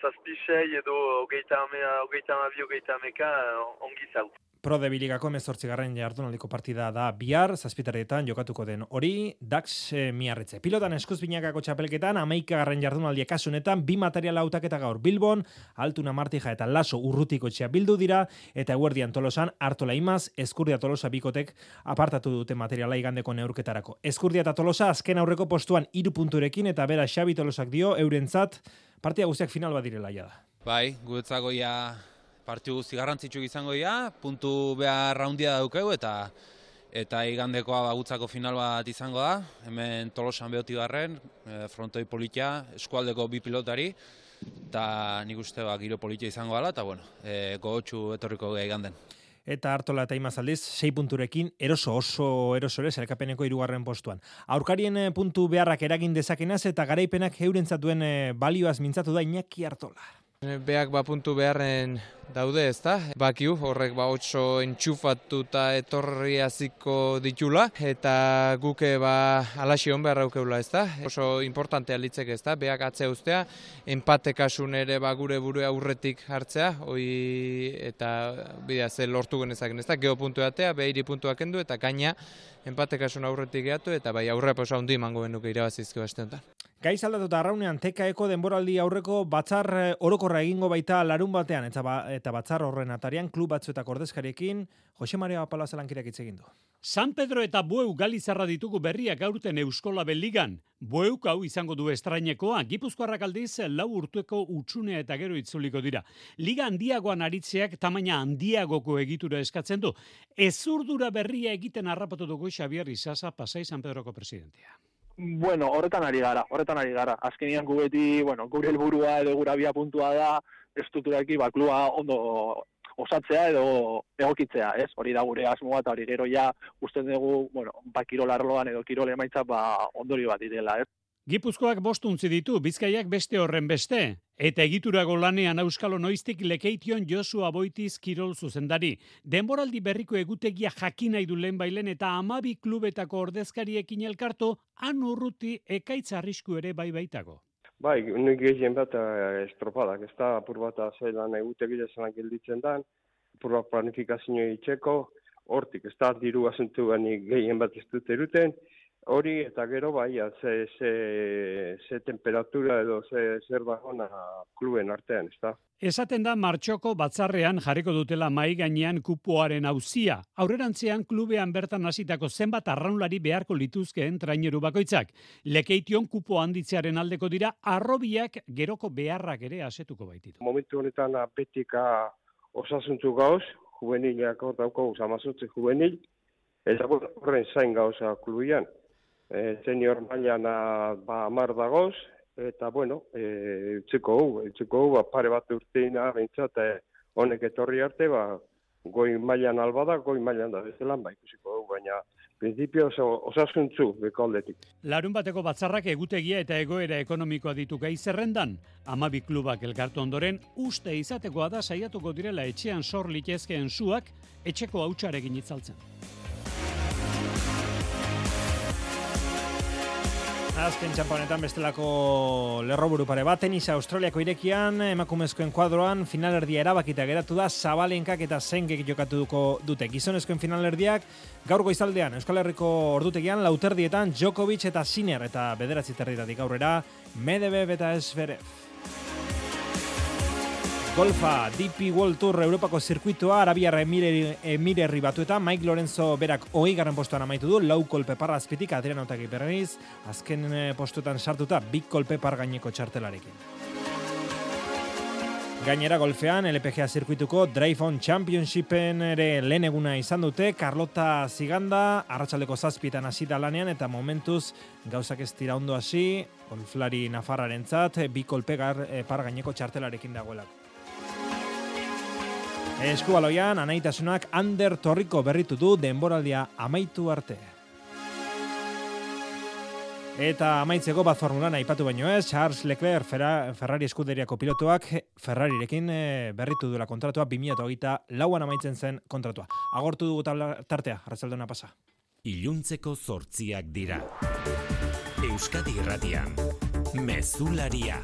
zazpisei edo hogeita amea, hogeita amabi, hogeita ameka uh, ongi zau. Pro de Biligako emezortzi garren jardunaldiko partida da bihar, zazpitaretan jokatuko den hori, Dax e, miarritze. Pilotan eskuz binakako txapelketan, amaika garren jardunaldia kasunetan, bi material autak eta gaur Bilbon, Altuna Martija eta Laso urrutiko txea bildu dira, eta eguerdian tolosan, Artola Imaz, Eskurdia Tolosa bikotek apartatu dute materiala igandeko neurketarako. Eskurdia eta Tolosa azken aurreko postuan iru punturekin, eta bera Xabi Tolosak dio, eurentzat, partia guztiak final bat direla da. Bai, guretzako ja partiu guzti garrantzitsu izango dira, puntu behar raundia daukegu eta eta igandekoa bagutzako final bat izango da, hemen tolosan behoti garren, e, frontoi politia, eskualdeko bi pilotari, eta nik uste ba, giro politia izango dela, eta bueno, e, gogotxu etorriko gehi ganden. Eta hartola eta imazaldiz, sei punturekin, eroso oso eroso ere, zelkapeneko irugarren postuan. Aurkarien e, puntu beharrak eragin dezakenaz eta garaipenak heurentzat duen balioaz mintzatu da inaki hartola. Beak ba puntu beharren daude, ez da? Bakiu, horrek ba otso entxufatuta etorri hasiko ditula, eta guke ba alaxi hon behar aukeula, ez da? Oso importantea litzek, ez da? Beak atzea ustea, empate kasun ere ba gure buru aurretik hartzea, hoi eta bidea ze lortu genezaken, ez da? Geo puntu eatea, behiri puntuak endu, eta gaina empate kasun aurretik geatu, eta bai aurre posa hundi mango benuke irabazizko beste honetan. Gaiz aldatuta arraunean tekaeko denboraldi aurreko batzar eh, orokorra egingo baita larun batean eta, ba, eta batzar horren atarian klub batzuetak ordezkariekin Jose Maria Apala zelankirak hitz egin du. San Pedro eta Bueu Galizarra ditugu berriak gaurten Euskola Beligan. Bueu hau izango du estrainekoa, Gipuzkoarrak aldiz lau urtueko utxunea eta gero itzuliko dira. Liga handiagoan aritzeak tamaina handiagoko egitura eskatzen du. Ezurdura berria egiten harrapatu dugu Xavier Isasa Pasai San Pedroko presidentea. Bueno, horretan ari gara, horretan ari gara. Azkenian gu beti, bueno, gure helburua edo gura bia puntua da, estrukturaki, ba, klua ondo osatzea edo egokitzea, ez? Hori da gure asmoa eta hori gero ja usten dugu, bueno, ba, kirol arloan edo kirol emaitza, ba, ondori bat direla, ez? Gipuzkoak bostuntzi ditu, bizkaiak beste horren beste. Eta egiturago lanean auskalo noiztik lekeition Josu Aboitiz Kirol zuzendari. Denboraldi berriko egutegia jakin nahi du lehen bailen eta amabi klubetako ordezkariekin elkartu, han urruti ekaitz arrisku ere bai baitago. Bai, nik gehien bat eh, estropadak, ez da, apur bat zeilan egutegia zelan gilditzen dan, apur bat planifikazio itxeko, hortik, ez da, diru azentu gehien bat ez dut eruten, Hori eta gero bai, ze, ze, ze temperatura edo ze, zer bagona kluben artean, ez da? Esaten da martxoko batzarrean jarriko dutela mai gainean kupoaren hauzia. Aurrerantzean klubean bertan hasitako zenbat arraunlari beharko lituzkeen traineru bakoitzak. Lekeition kupo handitzearen aldeko dira, arrobiak geroko beharrak ere asetuko baititu. Momentu honetan apetika osasuntzu gauz, juvenilak hor zamazutze juvenil, eta horren zain gauza klubian. E, senior mailan ba, amar dagoz, eta bueno, e, utziko hu, utziko hu, ba, pare bat urteina, bintzat, e, honek etorri arte, ba, goi mailan albada, goi mailan da bezelan, ba, ikusiko hu, baina, prinsipio oso, osasuntzu, beko aldetik. Larun bateko batzarrak egutegia eta egoera ekonomikoa ditu gai zerrendan, amabi klubak elkartu ondoren, uste izatekoa da saiatuko direla etxean sor litezkeen zuak, etxeko hautsarekin itzaltzen. Azken txamponetan bestelako lerroburu pare bat, tenisa Australiako irekian, emakumezkoen kuadroan, finalerdia erabakita geratu da, zabalenkak eta zengek jokatu duko dute. Gizonezkoen finalerdiak, gaur goizaldean, Euskal Herriko ordutegian, lauterdietan, Djokovic eta Siner, eta bederatzi territatik aurrera, Medvedev eta Esverev. Golfa, DP World Tour Europako zirkuitoa, Arabiar Emirerri batu eta Mike Lorenzo berak hoi garren postuan amaitu du, lau kolpe parra azpitik, Adrian Otaki berreniz, azken eh, postuetan sartuta, big kolpe par gaineko txartelarekin. Gainera golfean, LPGA zirkuituko Drive On Championshipen ere lehen eguna izan dute, Carlota Ziganda, arratsaldeko zazpietan hasi da lanean, eta momentuz gauzak ez tira ondo hasi, golflari nafarraren zat, bi kolpegar eh, par gaineko txartelarekin dagoelako. Eskubaloian, anaitasunak Ander Torriko berritu du denboraldia amaitu arte. Eta amaitzeko bat formulan aipatu baino ez, Charles Leclerc Ferrari eskuderiako pilotuak Ferrarirekin eh, berritu duela kontratua, 2008 lauan amaitzen zen kontratua. Agortu dugu tartea, ratzaldona pasa. Iluntzeko zortziak dira. Euskadi irratian, mezularia.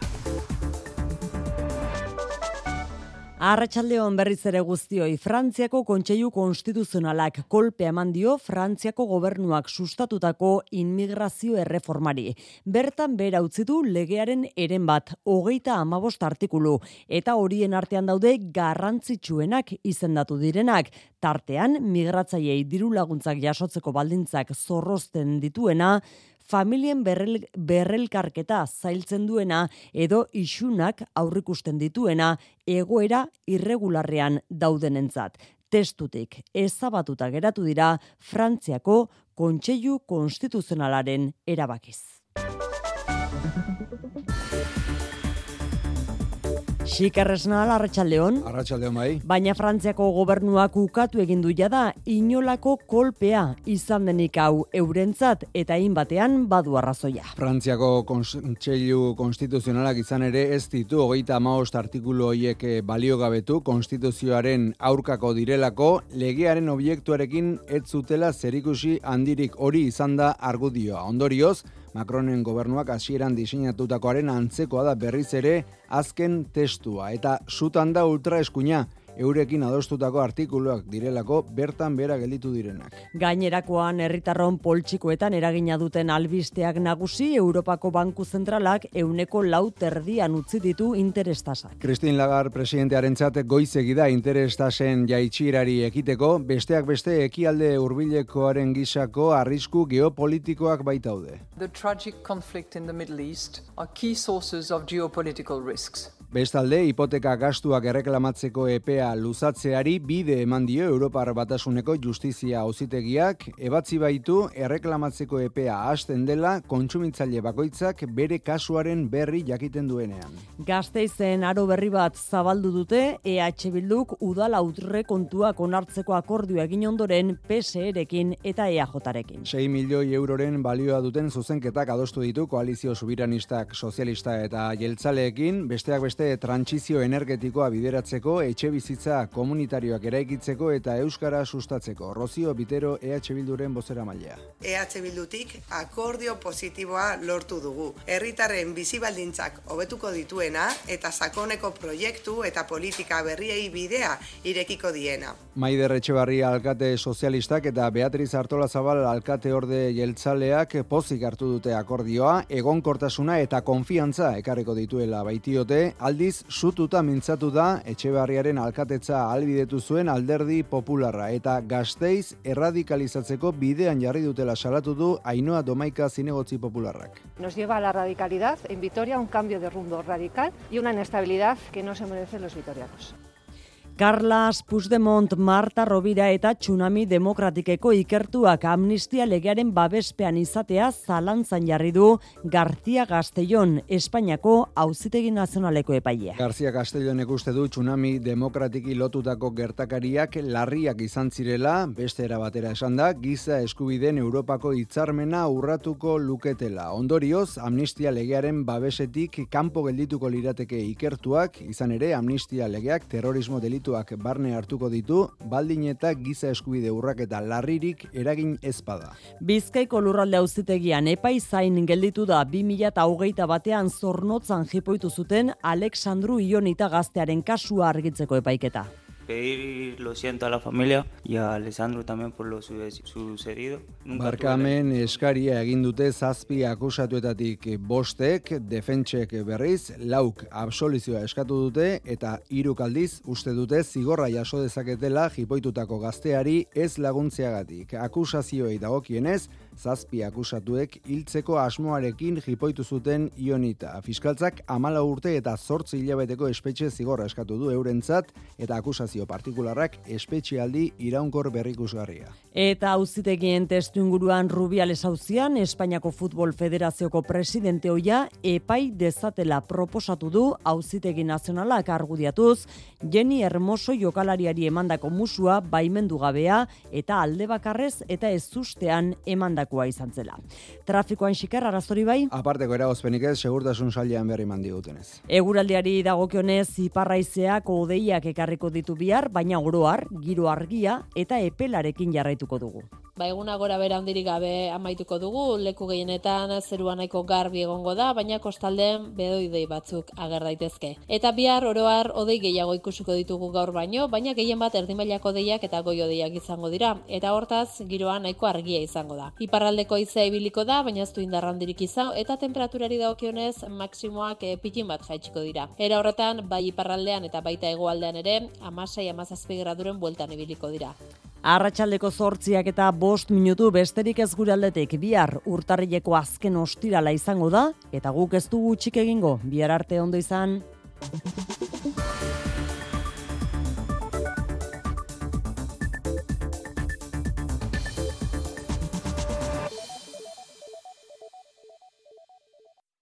Arratxaldeon berriz ere guztioi, Frantziako Kontseilu Konstituzionalak kolpe eman dio Frantziako gobernuak sustatutako inmigrazio erreformari. Bertan bera utzi du legearen eren bat, hogeita amabost artikulu, eta horien artean daude garrantzitsuenak izendatu direnak. Tartean, migratzaiei diru laguntzak jasotzeko baldintzak zorrozten dituena, familien berrel, berrelkarketa zailtzen duena edo isunak aurrikusten dituena egoera irregularrean daudenentzat. Testutik ezabatuta geratu dira Frantziako Kontseilu Konstituzionalaren erabakiz. Xikarresna Arratsaldeon. Arratsaldeon bai. Baina Frantziako gobernuak ukatu egin du jada inolako kolpea izan denik hau eurentzat eta hain batean badu arrazoia. Frantziako Kontseilu Konstituzionalak izan ere ez ditu hogeita hamabost artikulu horiek eh, baliogabetu konstituzioaren aurkako direlako legearen obiektuarekin ez zutela zerikusi handirik hori izan da argudioa. Ondorioz, Macronen gobernuak hasieran diseinatutakoaren antzekoa da berriz ere azken testua. Eta sutan da ultra eskuina eurekin adostutako artikuluak direlako bertan bera gelditu direnak. Gainerakoan herritarron poltsikoetan eragina duten albisteak nagusi Europako Banku Zentralak euneko lau terdian utzi ditu interestasak. Christine Lagarde presidentearen txate goizegi da interestasen jaitxirari ekiteko, besteak beste ekialde hurbilekoaren gisako arrisku geopolitikoak baitaude. The tragic conflict in the Middle East are key sources of geopolitical risks. Bestalde, hipoteka gastuak erreklamatzeko epea luzatzeari bide eman dio Europar Batasuneko Justizia Auzitegiak ebatzi baitu erreklamatzeko epea hasten dela kontsumitzaile bakoitzak bere kasuaren berri jakiten duenean. Gasteizen aro berri bat zabaldu dute EH Bilduk udal autre kontuak onartzeko akordio egin ondoren PSErekin eta EAJarekin. 6 milioi euroren balioa duten zuzenketak adostu ditu koalizio subiranistak sozialista eta jeltzaleekin, besteak beste beste trantsizio energetikoa bideratzeko, etxe bizitza komunitarioak eraikitzeko eta euskara sustatzeko. Rozio Bitero EH Bilduren bozera mailea. EH Bildutik akordio positiboa lortu dugu. Herritarren bizibaldintzak hobetuko dituena eta sakoneko proiektu eta politika berriei bidea irekiko diena. Maider Etxebarria alkate sozialistak eta Beatriz Artola Zabal alkate orde jeltzaleak pozik hartu dute akordioa, egonkortasuna eta konfiantza ekarriko dituela baitiote, aldiz sututa mintzatu da etxebarriaren alkatetza albidetu zuen alderdi popularra eta gazteiz erradikalizatzeko bidean jarri dutela salatu du Ainoa Domaika zinegotzi popularrak. Nos lleva a la radicalidad en Vitoria un cambio de rumbo radical y una inestabilidad que no se merecen los vitorianos. Carlas Puigdemont, Marta Rovira eta Tsunami Demokratikeko ikertuak amnistia legearen babespean izatea zalantzan jarri du García Castellón, Espainiako auzitegi nazionaleko epailea. García Castellón uste du Tsunami Demokratiki lotutako gertakariak larriak izan zirela, beste era batera esan da, giza eskubideen Europako hitzarmena urratuko luketela. Ondorioz, amnistia legearen babesetik kanpo geldituko lirateke ikertuak, izan ere amnistia legeak terrorismo delitu delituak barne hartuko ditu, baldin eta giza eskubide urrak eta larririk eragin ezpada. Bizkaiko lurralde auzitegian epai zain gelditu da 2008 batean zornotzan jipoitu zuten Alexandru Ionita gaztearen kasua argitzeko epaiketa. Pedir lo siento a la familia y a Alessandro también por lo sucedido. Barkamen eskaria egin dute zazpi akusatuetatik bostek, defentsek berriz, lauk absolizioa eskatu dute eta hiruk aldiz uste dute zigorra jaso dezaketela jipoitutako gazteari ez laguntzeagatik. Akusazioei dagokienez, zazpi akusatuek hiltzeko asmoarekin jipoitu zuten ionita. Fiskaltzak amala urte eta zortzi hilabeteko espetxe zigorra eskatu du eurentzat eta akusazio partikularrak espetxealdi iraunkor berrikusgarria. Eta auzitegien testu inguruan Rubiales auzian Espainiako Futbol Federazioko presidente hoia epai dezatela proposatu du auzitegi nazionalak argudiatuz Jenny Hermoso jokalariari emandako musua baimendu gabea eta alde bakarrez eta ez ustean emandako izan zela. Trafikoan xikar arazori bai? Aparteko eragozpenik ez, segurtasun salian berri mandi dutenez. Eguraldiari dagokionez iparraizeak odeiak ekarriko ditu bihar, baina oroar, giro argia eta epelarekin jarraituko dugu. Ba, eguna gora bera handirik gabe amaituko dugu, leku gehienetan zerua nahiko garbi egongo da, baina kostaldean bedoidei batzuk ager daitezke. Eta bihar oroar odei gehiago ikusiko ditugu gaur baino, baina gehien bat erdimailako deiak eta goi odeiak izango dira. Eta hortaz, giroa nahiko argia izango da. Iparraldeko izea ibiliko da, baina ez du indarrandirik izan, eta temperaturari daukionez maksimoak e, pitin bat jaitsiko dira. Era horretan, bai iparraldean eta baita hegoaldean ere, amasai amazazpi graduren bueltan ibiliko dira. Arratxaldeko zortziak eta bost minutu besterik ez gure aldetik bihar urtarrileko azken ostirala izango da, eta guk ez dugu txik egingo, bihar arte ondo izan.